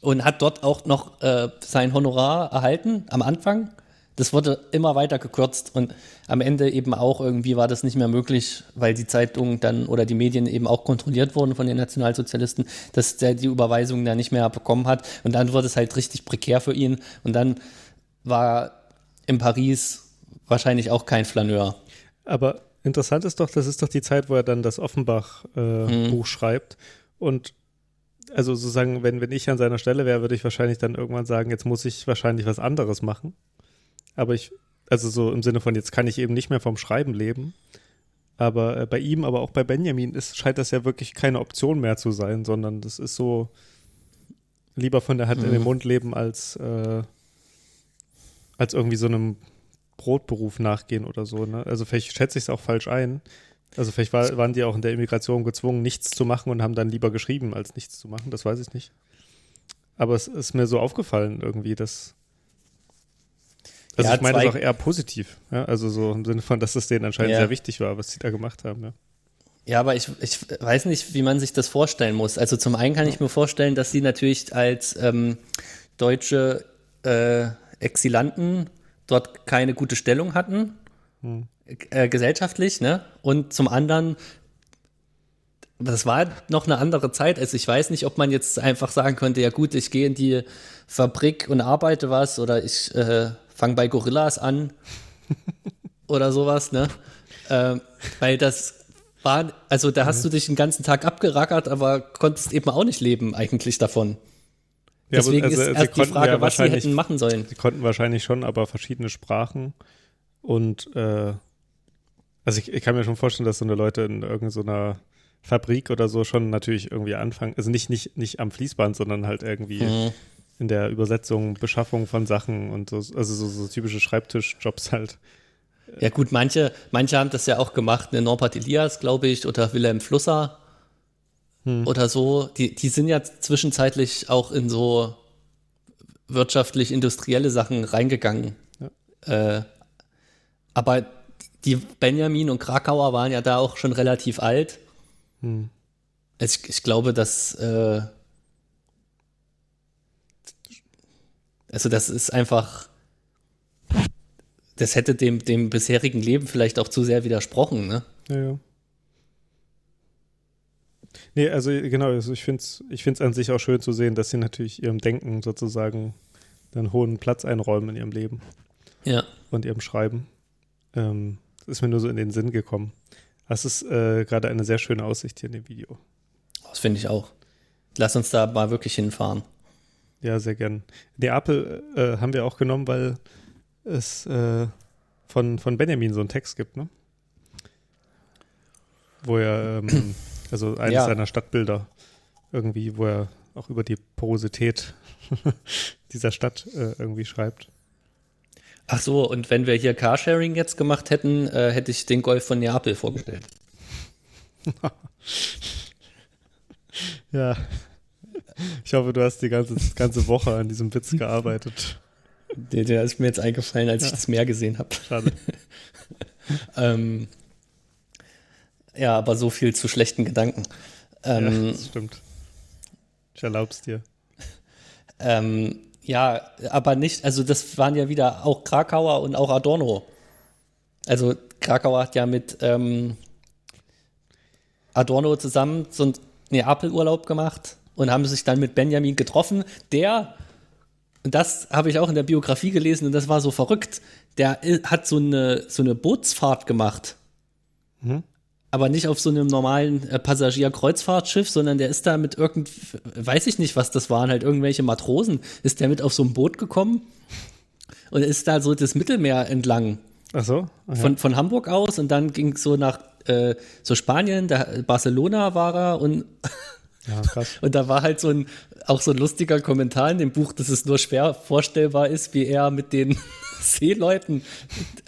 und hat dort auch noch äh, sein Honorar erhalten am Anfang das wurde immer weiter gekürzt und am Ende eben auch irgendwie war das nicht mehr möglich, weil die Zeitung dann oder die Medien eben auch kontrolliert wurden von den Nationalsozialisten, dass der die Überweisung da nicht mehr bekommen hat und dann wurde es halt richtig prekär für ihn und dann war in Paris wahrscheinlich auch kein Flaneur. Aber interessant ist doch, das ist doch die Zeit, wo er dann das Offenbach-Buch äh, mhm. schreibt und also sozusagen, wenn, wenn ich an seiner Stelle wäre, würde ich wahrscheinlich dann irgendwann sagen, jetzt muss ich wahrscheinlich was anderes machen. Aber ich, also so im Sinne von, jetzt kann ich eben nicht mehr vom Schreiben leben. Aber äh, bei ihm, aber auch bei Benjamin ist, scheint das ja wirklich keine Option mehr zu sein, sondern das ist so lieber von der Hand mhm. in den mhm. Mund leben als, äh, als irgendwie so einem Brotberuf nachgehen oder so. Ne? Also vielleicht schätze ich es auch falsch ein. Also vielleicht war, waren die auch in der Immigration gezwungen, nichts zu machen und haben dann lieber geschrieben, als nichts zu machen. Das weiß ich nicht. Aber es ist mir so aufgefallen irgendwie, dass also ja, ich meine das auch eher positiv. Ja? Also so im Sinne von, dass es denen anscheinend ja. sehr wichtig war, was sie da gemacht haben. Ja. Ja, aber ich, ich weiß nicht, wie man sich das vorstellen muss. Also zum einen kann ich mir vorstellen, dass sie natürlich als ähm, deutsche äh, Exilanten dort keine gute Stellung hatten, hm. äh, gesellschaftlich, ne? Und zum anderen, das war noch eine andere Zeit. Also ich weiß nicht, ob man jetzt einfach sagen könnte, ja gut, ich gehe in die Fabrik und arbeite was oder ich äh, fange bei Gorillas an [LAUGHS] oder sowas, ne? Äh, weil das war, also da hast du dich den ganzen Tag abgerackert, aber konntest eben auch nicht leben eigentlich davon. Ja, Deswegen also, ist erst die Frage, ja was sie hätten machen sollen. Sie konnten wahrscheinlich schon, aber verschiedene Sprachen und äh, also ich, ich, kann mir schon vorstellen, dass so eine Leute in irgendeiner so Fabrik oder so schon natürlich irgendwie anfangen, also nicht, nicht, nicht am Fließband, sondern halt irgendwie mhm in der Übersetzung, Beschaffung von Sachen und so, also so, so typische Schreibtischjobs halt. Ja gut, manche, manche haben das ja auch gemacht, ne, Norbert Elias, glaube ich, oder Wilhelm Flusser hm. oder so. Die, die sind ja zwischenzeitlich auch in so wirtschaftlich-industrielle Sachen reingegangen. Ja. Äh, aber die Benjamin und Krakauer waren ja da auch schon relativ alt. Hm. Ich, ich glaube, dass äh, Also das ist einfach, das hätte dem, dem bisherigen Leben vielleicht auch zu sehr widersprochen, ne? Ja, ja. Nee, also genau, also ich finde es ich find's an sich auch schön zu sehen, dass sie natürlich ihrem Denken sozusagen einen hohen Platz einräumen in ihrem Leben. Ja. Und ihrem Schreiben. Ähm, das ist mir nur so in den Sinn gekommen. Das ist äh, gerade eine sehr schöne Aussicht hier in dem Video. Das finde ich auch. Lass uns da mal wirklich hinfahren. Ja, sehr gern. Neapel äh, haben wir auch genommen, weil es äh, von, von Benjamin so einen Text gibt, ne? Wo er, ähm, [CLEARS THROAT] also eines ja. seiner Stadtbilder irgendwie, wo er auch über die Porosität [LAUGHS] dieser Stadt äh, irgendwie schreibt. Ach so, und wenn wir hier Carsharing jetzt gemacht hätten, äh, hätte ich den Golf von Neapel vorgestellt. [LAUGHS] ja. Ich hoffe, du hast die ganze, ganze Woche an diesem Witz gearbeitet. Der, der ist mir jetzt eingefallen, als ich das Meer gesehen habe. Schade. [LAUGHS] ähm, ja, aber so viel zu schlechten Gedanken. Ähm, ja, das stimmt. Ich erlaub's dir. Ähm, ja, aber nicht, also das waren ja wieder auch Krakauer und auch Adorno. Also Krakauer hat ja mit ähm, Adorno zusammen so einen Neapel-Urlaub gemacht und haben sich dann mit Benjamin getroffen, der, das habe ich auch in der Biografie gelesen und das war so verrückt, der hat so eine, so eine Bootsfahrt gemacht. Mhm. Aber nicht auf so einem normalen äh, Passagierkreuzfahrtschiff, sondern der ist da mit irgend, weiß ich nicht, was das waren, halt irgendwelche Matrosen, ist der mit auf so ein Boot gekommen und ist da so das Mittelmeer entlang. Ach so? Ja. von, von Hamburg aus und dann ging es so nach äh, so Spanien, da, Barcelona war er und ja, krass. Und da war halt so ein, auch so ein lustiger Kommentar in dem Buch, dass es nur schwer vorstellbar ist, wie er mit den [LAUGHS] Seeleuten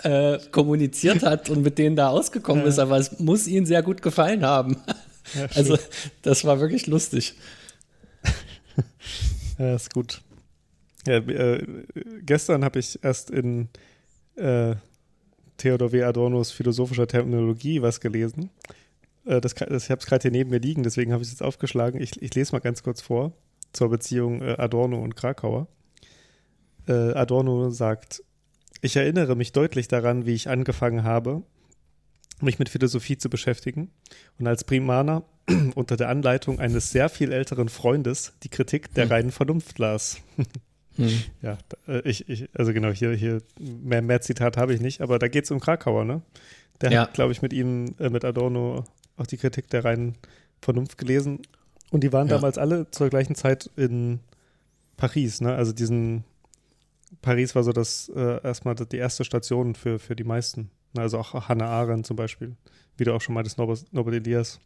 äh, kommuniziert hat und mit denen da ausgekommen ja. ist, aber es muss ihnen sehr gut gefallen haben. Ja, [LAUGHS] also, das war wirklich lustig. [LAUGHS] ja, ist gut. Ja, äh, gestern habe ich erst in äh, Theodor W. Adornos philosophischer Terminologie was gelesen. Äh, das, das, ich habe es gerade hier neben mir liegen, deswegen habe ich es jetzt aufgeschlagen. Ich, ich, lese mal ganz kurz vor zur Beziehung äh, Adorno und Krakauer. Äh, Adorno sagt, ich erinnere mich deutlich daran, wie ich angefangen habe, mich mit Philosophie zu beschäftigen und als Primaner [CLEARS THROAT] unter der Anleitung eines sehr viel älteren Freundes die Kritik der hm. reinen Vernunft las. hm. [LAUGHS] Ja, ich, ich, also genau, hier, hier mehr, mehr Zitat habe ich nicht, aber da geht es um Krakauer, ne? Der ja. hat, glaube ich, mit ihm, äh, mit Adorno auch die Kritik der reinen Vernunft gelesen. Und die waren Ja. damals alle zur gleichen Zeit in Paris, ne? Also diesen Paris war so das äh, erstmal die erste Station für, für die meisten. Ne? Also auch Hannah Arendt zum Beispiel. Wie du auch schon meintest, Norbert, Norbert Elias.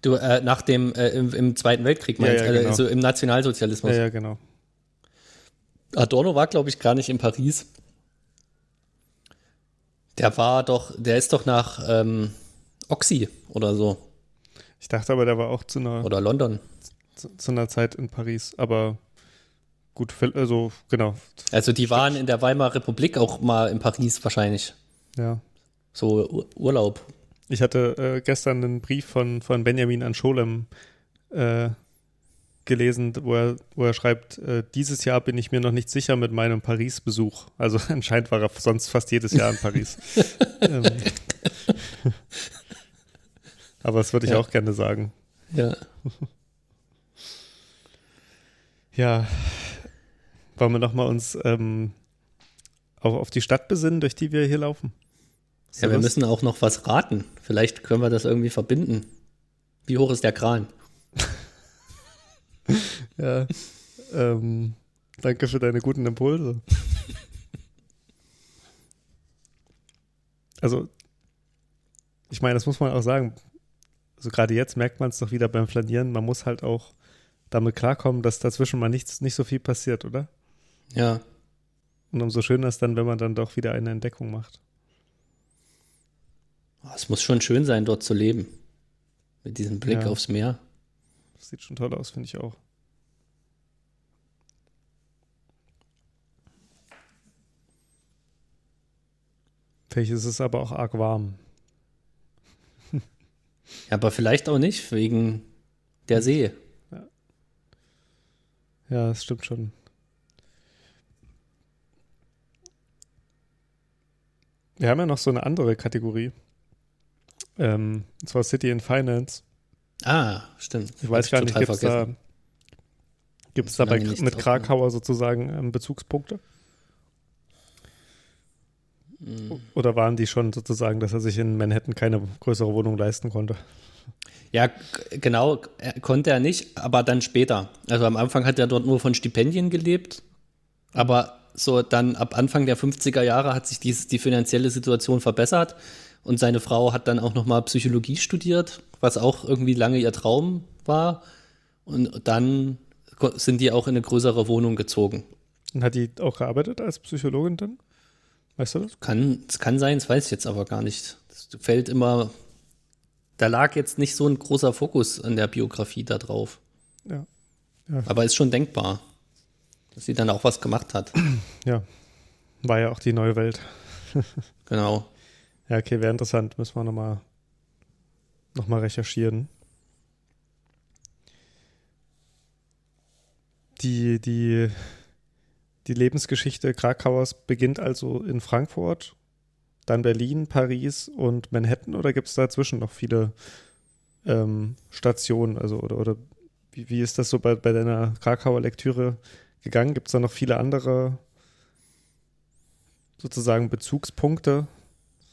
Du, äh, nach dem, äh, im, im Zweiten Weltkrieg Ja, meinst ja, du, genau. also im Nationalsozialismus. Ja, ja, genau. Adorno war, glaube ich, gar nicht in Paris. Der war doch, der ist doch nach ähm, Oxy oder so. Ich dachte aber, der war auch zu einer, Oder London. zu, zu einer Zeit in Paris. Aber gut, also genau. Also die waren in der Weimarer Republik auch mal in Paris wahrscheinlich. Ja. So Ur Urlaub. Ich hatte äh, gestern einen Brief von, von Benjamin Anscholem äh, gelesen, wo er, wo er schreibt, äh, dieses Jahr bin ich mir noch nicht sicher mit meinem Paris-Besuch. Also [LAUGHS] anscheinend war er sonst fast jedes Jahr in Paris. [LAUGHS] ähm, [LAUGHS] aber das würde ich Ja. auch gerne sagen. Ja. [LAUGHS] Ja, wollen wir nochmal uns ähm, auf, auf die Stadt besinnen, durch die wir hier laufen? Du Ja, wir Lust? müssen auch noch was raten. Vielleicht können wir das irgendwie verbinden. Wie hoch ist der Kran? [LAUGHS] Ja. Ähm, danke für deine guten Impulse. [LAUGHS] Also, ich meine, das muss man auch sagen. Also gerade jetzt merkt man es doch wieder beim Flanieren. Man muss halt auch damit klarkommen, dass dazwischen mal nichts, nicht so viel passiert, oder? Ja. Und umso schöner ist dann, wenn man dann doch wieder eine Entdeckung macht. Oh, Es muss schon schön sein, dort zu leben. Mit diesem Blick Ja. aufs Meer. Das sieht schon toll aus, finde ich auch. Vielleicht ist es aber auch arg warm. Ja, aber vielleicht auch nicht, wegen der See. Ja, das stimmt schon. Wir haben ja noch so eine andere Kategorie. Ähm, und zwar City and Finance. Ah, stimmt. Ich weiß gar nicht, gibt es da, gibt's da bei, mit? Krakauer sozusagen ähm, Bezugspunkte? Hm. Oder waren die schon sozusagen, dass er sich in Manhattan keine größere Wohnung leisten konnte? Ja, genau, äh, konnte er nicht, aber dann später. Also am Anfang hat er dort nur von Stipendien gelebt, aber so dann ab Anfang der 50er Jahre hat sich dies, die finanzielle Situation verbessert und seine Frau hat dann auch nochmal Psychologie studiert, was auch irgendwie lange ihr Traum war und dann sind die auch in eine größere Wohnung gezogen. Und hat die auch gearbeitet als Psychologin dann? Weißt du das? Kann, es kann sein, das weiß ich jetzt aber gar nicht. Das fällt immer, da lag jetzt nicht so ein großer Fokus in der Biografie da drauf. Ja. Aber ist schon denkbar, dass sie dann auch was gemacht hat. [CLEARS THROAT] Ja. War ja auch die neue Welt. [LAUGHS] Genau. Ja, okay, wäre interessant. Müssen wir nochmal noch mal recherchieren. Die, die, die Lebensgeschichte Krakauers beginnt also in Frankfurt, dann Berlin, Paris und Manhattan oder gibt es dazwischen noch viele ähm, Stationen? Also, oder, oder wie, wie ist das so bei, bei deiner Krakauer Lektüre gegangen? Gibt es da noch viele andere sozusagen Bezugspunkte?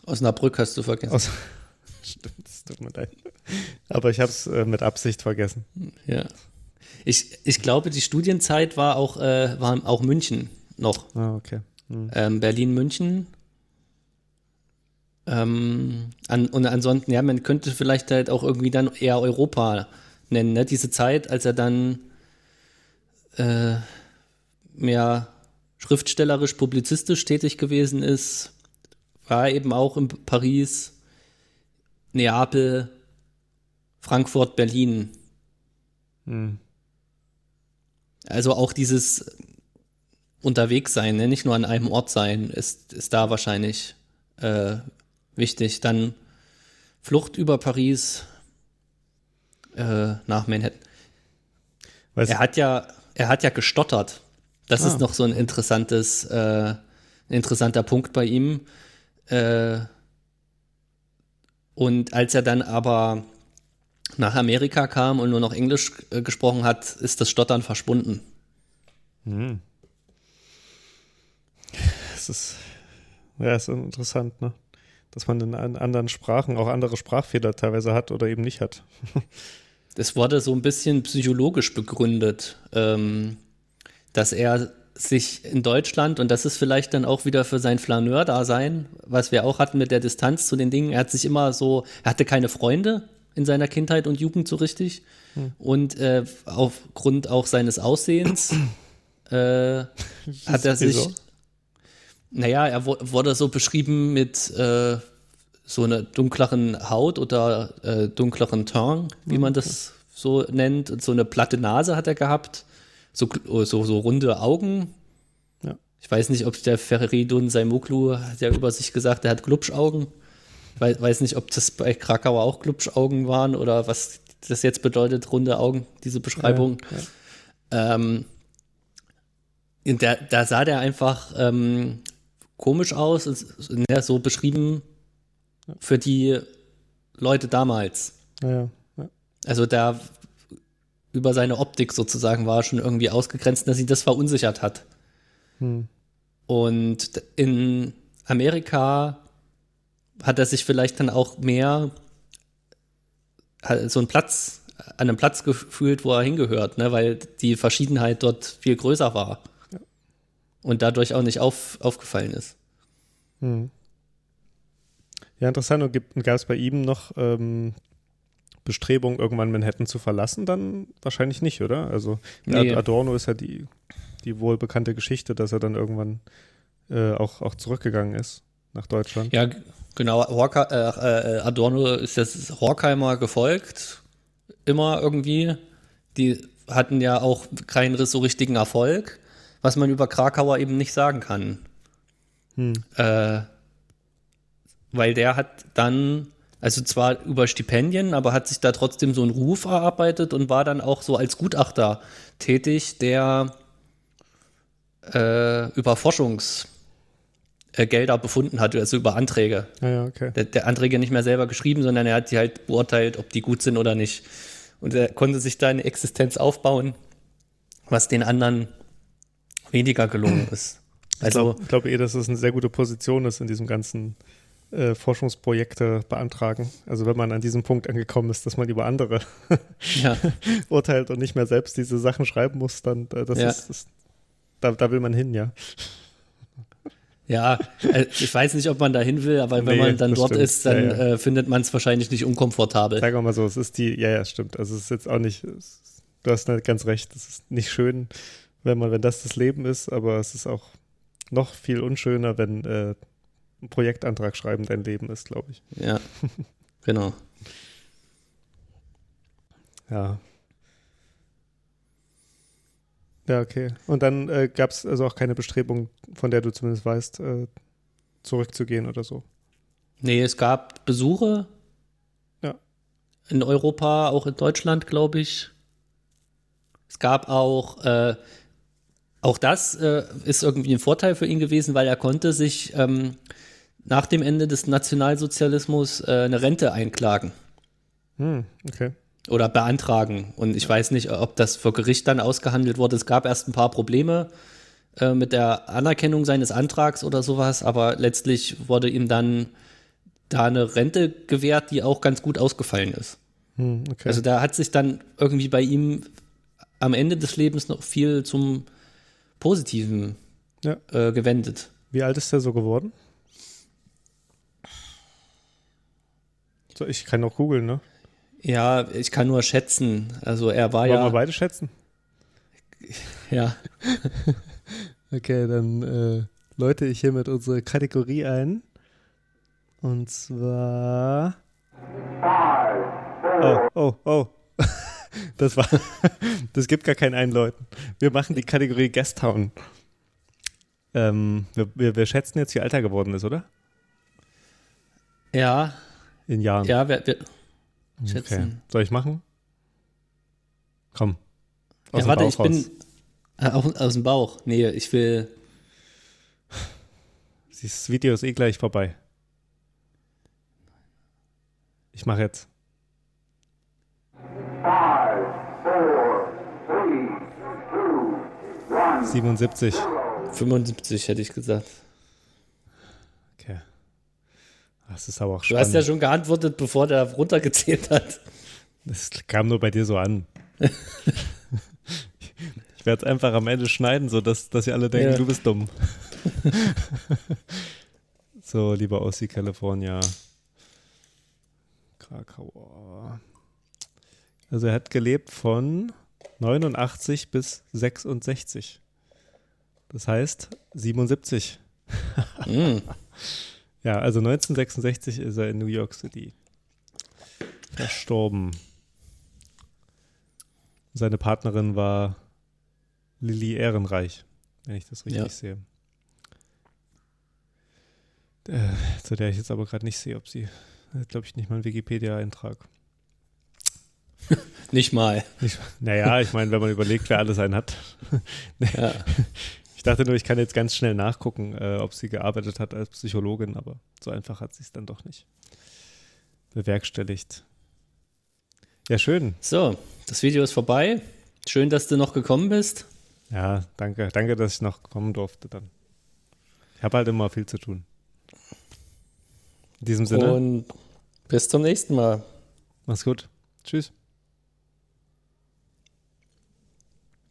Osnabrück hast du vergessen. Aus [LAUGHS] Stimmt, es tut mir leid. Aber ich habe es äh, mit Absicht vergessen. ja. Ich, ich glaube, die Studienzeit war auch, äh, war auch München noch. Ah, okay. Hm. Ähm, Berlin, München. Ähm, an, und ansonsten, ja, man könnte vielleicht halt auch irgendwie dann eher Europa nennen, ne? Diese Zeit, als er dann äh, mehr schriftstellerisch, publizistisch tätig gewesen ist, war er eben auch in Paris, Neapel, Frankfurt, Berlin. Hm. Also auch dieses unterwegs sein, ne? nicht nur an einem Ort sein, ist, ist da wahrscheinlich äh, wichtig. Dann Flucht über Paris äh, nach Manhattan. Weißt, Er hat ja, er hat ja gestottert. Das Ah. ist noch so ein interessantes, äh, ein interessanter Punkt bei ihm. Äh, und als er dann aber nach Amerika kam und nur noch Englisch äh, gesprochen hat, ist das Stottern verschwunden. hm. Es ist, ja, ist interessant, ne? Dass man in an- anderen Sprachen auch andere Sprachfehler teilweise hat oder eben nicht hat. [LAUGHS] das wurde so ein bisschen psychologisch begründet, ähm, dass er sich in Deutschland, und das ist vielleicht dann auch wieder für sein Flaneur-Dasein, was wir auch hatten mit der Distanz zu den Dingen, er hat sich immer so, er hatte keine Freunde in seiner Kindheit und Jugend so richtig. Hm. Und äh, aufgrund auch seines Aussehens [COUGHS] äh, hat er sich, so? naja, er wurde so beschrieben mit äh, so einer dunkleren Haut oder äh, dunkleren Teint, wie man das so nennt. Und so eine platte Nase hat er gehabt, so, so, so runde Augen. Ja. Ich weiß nicht, ob der Feridun Saimoglu hat ja über sich gesagt, er hat Glubschaugen. Weiß, weiß nicht, ob das bei Krakauer auch Glubschaugen waren oder was das jetzt bedeutet, runde Augen, diese Beschreibung. Ja, ja. Ähm, da, da sah der einfach ähm, komisch aus, ja, so beschrieben für die Leute damals. Ja, ja. Also da über seine Optik sozusagen war schon irgendwie ausgegrenzt, dass sie das verunsichert hat. Hm. Und in Amerika hat er sich vielleicht dann auch mehr so einen Platz, an einem Platz gefühlt, wo er hingehört, ne? weil die Verschiedenheit dort viel größer war. Ja. Und dadurch auch nicht auf, aufgefallen ist. Hm. Ja, interessant. Und gab es bei ihm noch ähm, Bestrebungen, irgendwann Manhattan zu verlassen? Dann wahrscheinlich nicht, oder? Also nee. Adorno ist ja die, die wohlbekannte Geschichte, dass er dann irgendwann äh, auch, auch zurückgegangen ist nach Deutschland. Ja, genau. Horka, äh, äh, Adorno ist jetzt Horkheimer gefolgt, immer irgendwie. Die hatten ja auch keinen so richtigen Erfolg, was man über Krakauer eben nicht sagen kann. Hm. Äh, weil der hat dann, also zwar über Stipendien, aber hat sich da trotzdem so einen Ruf erarbeitet und war dann auch so als Gutachter tätig, der äh, über Forschungsgelder äh, befunden hat, also über Anträge. Ja, ja, okay. der, der Anträge nicht mehr selber geschrieben, sondern er hat die halt beurteilt, ob die gut sind oder nicht. Und er konnte sich da eine Existenz aufbauen, was den anderen weniger gelungen ist. Also, ich glaube glaub eh, dass es eine sehr gute Position ist in diesem ganzen äh, Forschungsprojekte beantragen. Also wenn man an diesem Punkt angekommen ist, dass man über andere ja. [LAUGHS] urteilt und nicht mehr selbst diese Sachen schreiben muss, dann äh, das ja. ist, das, da, da will man hin, ja. Ja, äh, ich weiß nicht, ob man da hin will, aber wenn nee, man dann dort stimmt. ist, dann ja, ja. Äh, findet man es wahrscheinlich nicht unkomfortabel. Sagen wir mal so, es ist die, ja, ja, stimmt. Also es ist jetzt auch nicht, es, du hast halt ganz recht, es ist nicht schön, wenn man, wenn das das Leben ist, aber es ist auch noch viel unschöner, wenn äh, ein Projektantrag schreiben dein Leben ist, glaube ich. Ja, genau. ja. Ja, okay. Und dann äh, gab es also auch keine Bestrebung, von der du zumindest weißt, äh, zurückzugehen oder so. Nee, es gab Besuche. Ja. In Europa, auch in Deutschland, glaube ich. Es gab auch, äh, auch das äh, ist irgendwie ein Vorteil für ihn gewesen, weil er konnte sich ähm, nach dem Ende des Nationalsozialismus äh, eine Rente einklagen. Hm, okay. Oder beantragen. Und ich weiß nicht, ob das vor Gericht dann ausgehandelt wurde. Es gab erst ein paar Probleme äh, mit der Anerkennung seines Antrags oder sowas, aber letztlich wurde ihm dann da eine Rente gewährt, die auch ganz gut ausgefallen ist. Hm, okay. Also da hat sich dann irgendwie bei ihm am Ende des Lebens noch viel zum Positiven ja. äh, gewendet. Wie alt ist er so geworden? So, ich kann auch googeln, ne? Ja, ich kann nur schätzen. Also er war Wollen ja. Wollen wir beide schätzen? [LAUGHS] Ja. [LAUGHS] okay, dann äh, läute ich hiermit unsere Kategorie ein. Und zwar. Oh, oh, oh. [LAUGHS] Das war. Das gibt gar kein Einläuten. Wir machen die Kategorie Guesttown. Ähm, wir, wir, wir schätzen jetzt, wie alt er geworden ist, oder? Ja, in Jahren. Ja, wir, wir schätzen. Okay. Soll ich machen? Komm. Aus ja, warte, Bauch ich raus. bin äh, aus, aus dem Bauch. Nee, ich will. Das Video ist eh gleich vorbei. Ich mache jetzt. Five, four, three, two, one. 77. 75 hätte ich gesagt. Das ist aber auch spannend. Du hast ja schon geantwortet, bevor der runtergezählt hat. Das kam nur bei dir so an. [LAUGHS] ich werde es einfach am Ende schneiden, sodass dass sie alle denken, Ja. du bist dumm. [LAUGHS] so, lieber Ossi California. Krakauer. Also er hat gelebt von 89 bis 66. Das heißt 77. Mm. [LAUGHS] Ja, also 1966 ist er in New York City verstorben. Seine Partnerin war Lilly Ehrenreich, wenn ich das richtig Ja. sehe. Äh, zu der ich jetzt aber gerade nicht sehe, ob sie, glaube ich, nicht mal einen Wikipedia-Eintrag. [LAUGHS] Nicht mal. Nicht- Naja, ich meine, wenn man überlegt, wer alles einen hat. Ja. [LAUGHS] Ich dachte nur, ich kann jetzt ganz schnell nachgucken, äh, ob sie gearbeitet hat als Psychologin, aber so einfach hat sie es dann doch nicht bewerkstelligt. Ja, schön. So, das Video ist vorbei. Schön, dass du noch gekommen bist. Ja, danke. Danke, dass ich noch kommen durfte dann. Ich habe halt immer viel zu tun. In diesem Sinne, Und bis zum nächsten Mal. mach's gut. Tschüss.